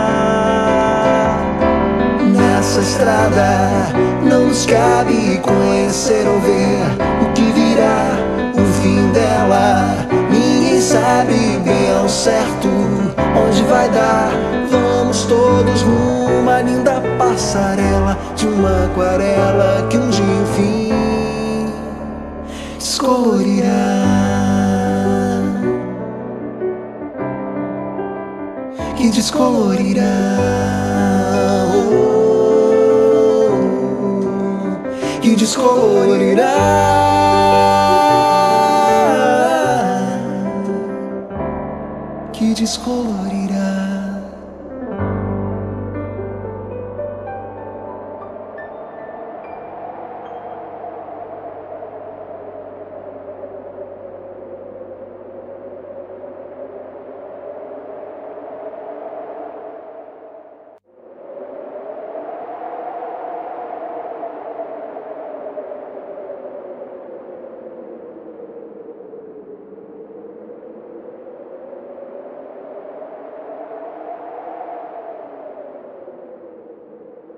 nessa estrada não nos cabe conhecer ou ver o que virá, o fim dela. Ninguém sabe bem ao certo onde vai dar. Vamos todos numa linda passarela de uma aquarela que um dia enfim descolorirá. Que descolorirá. descolorirá. Que descolorirá.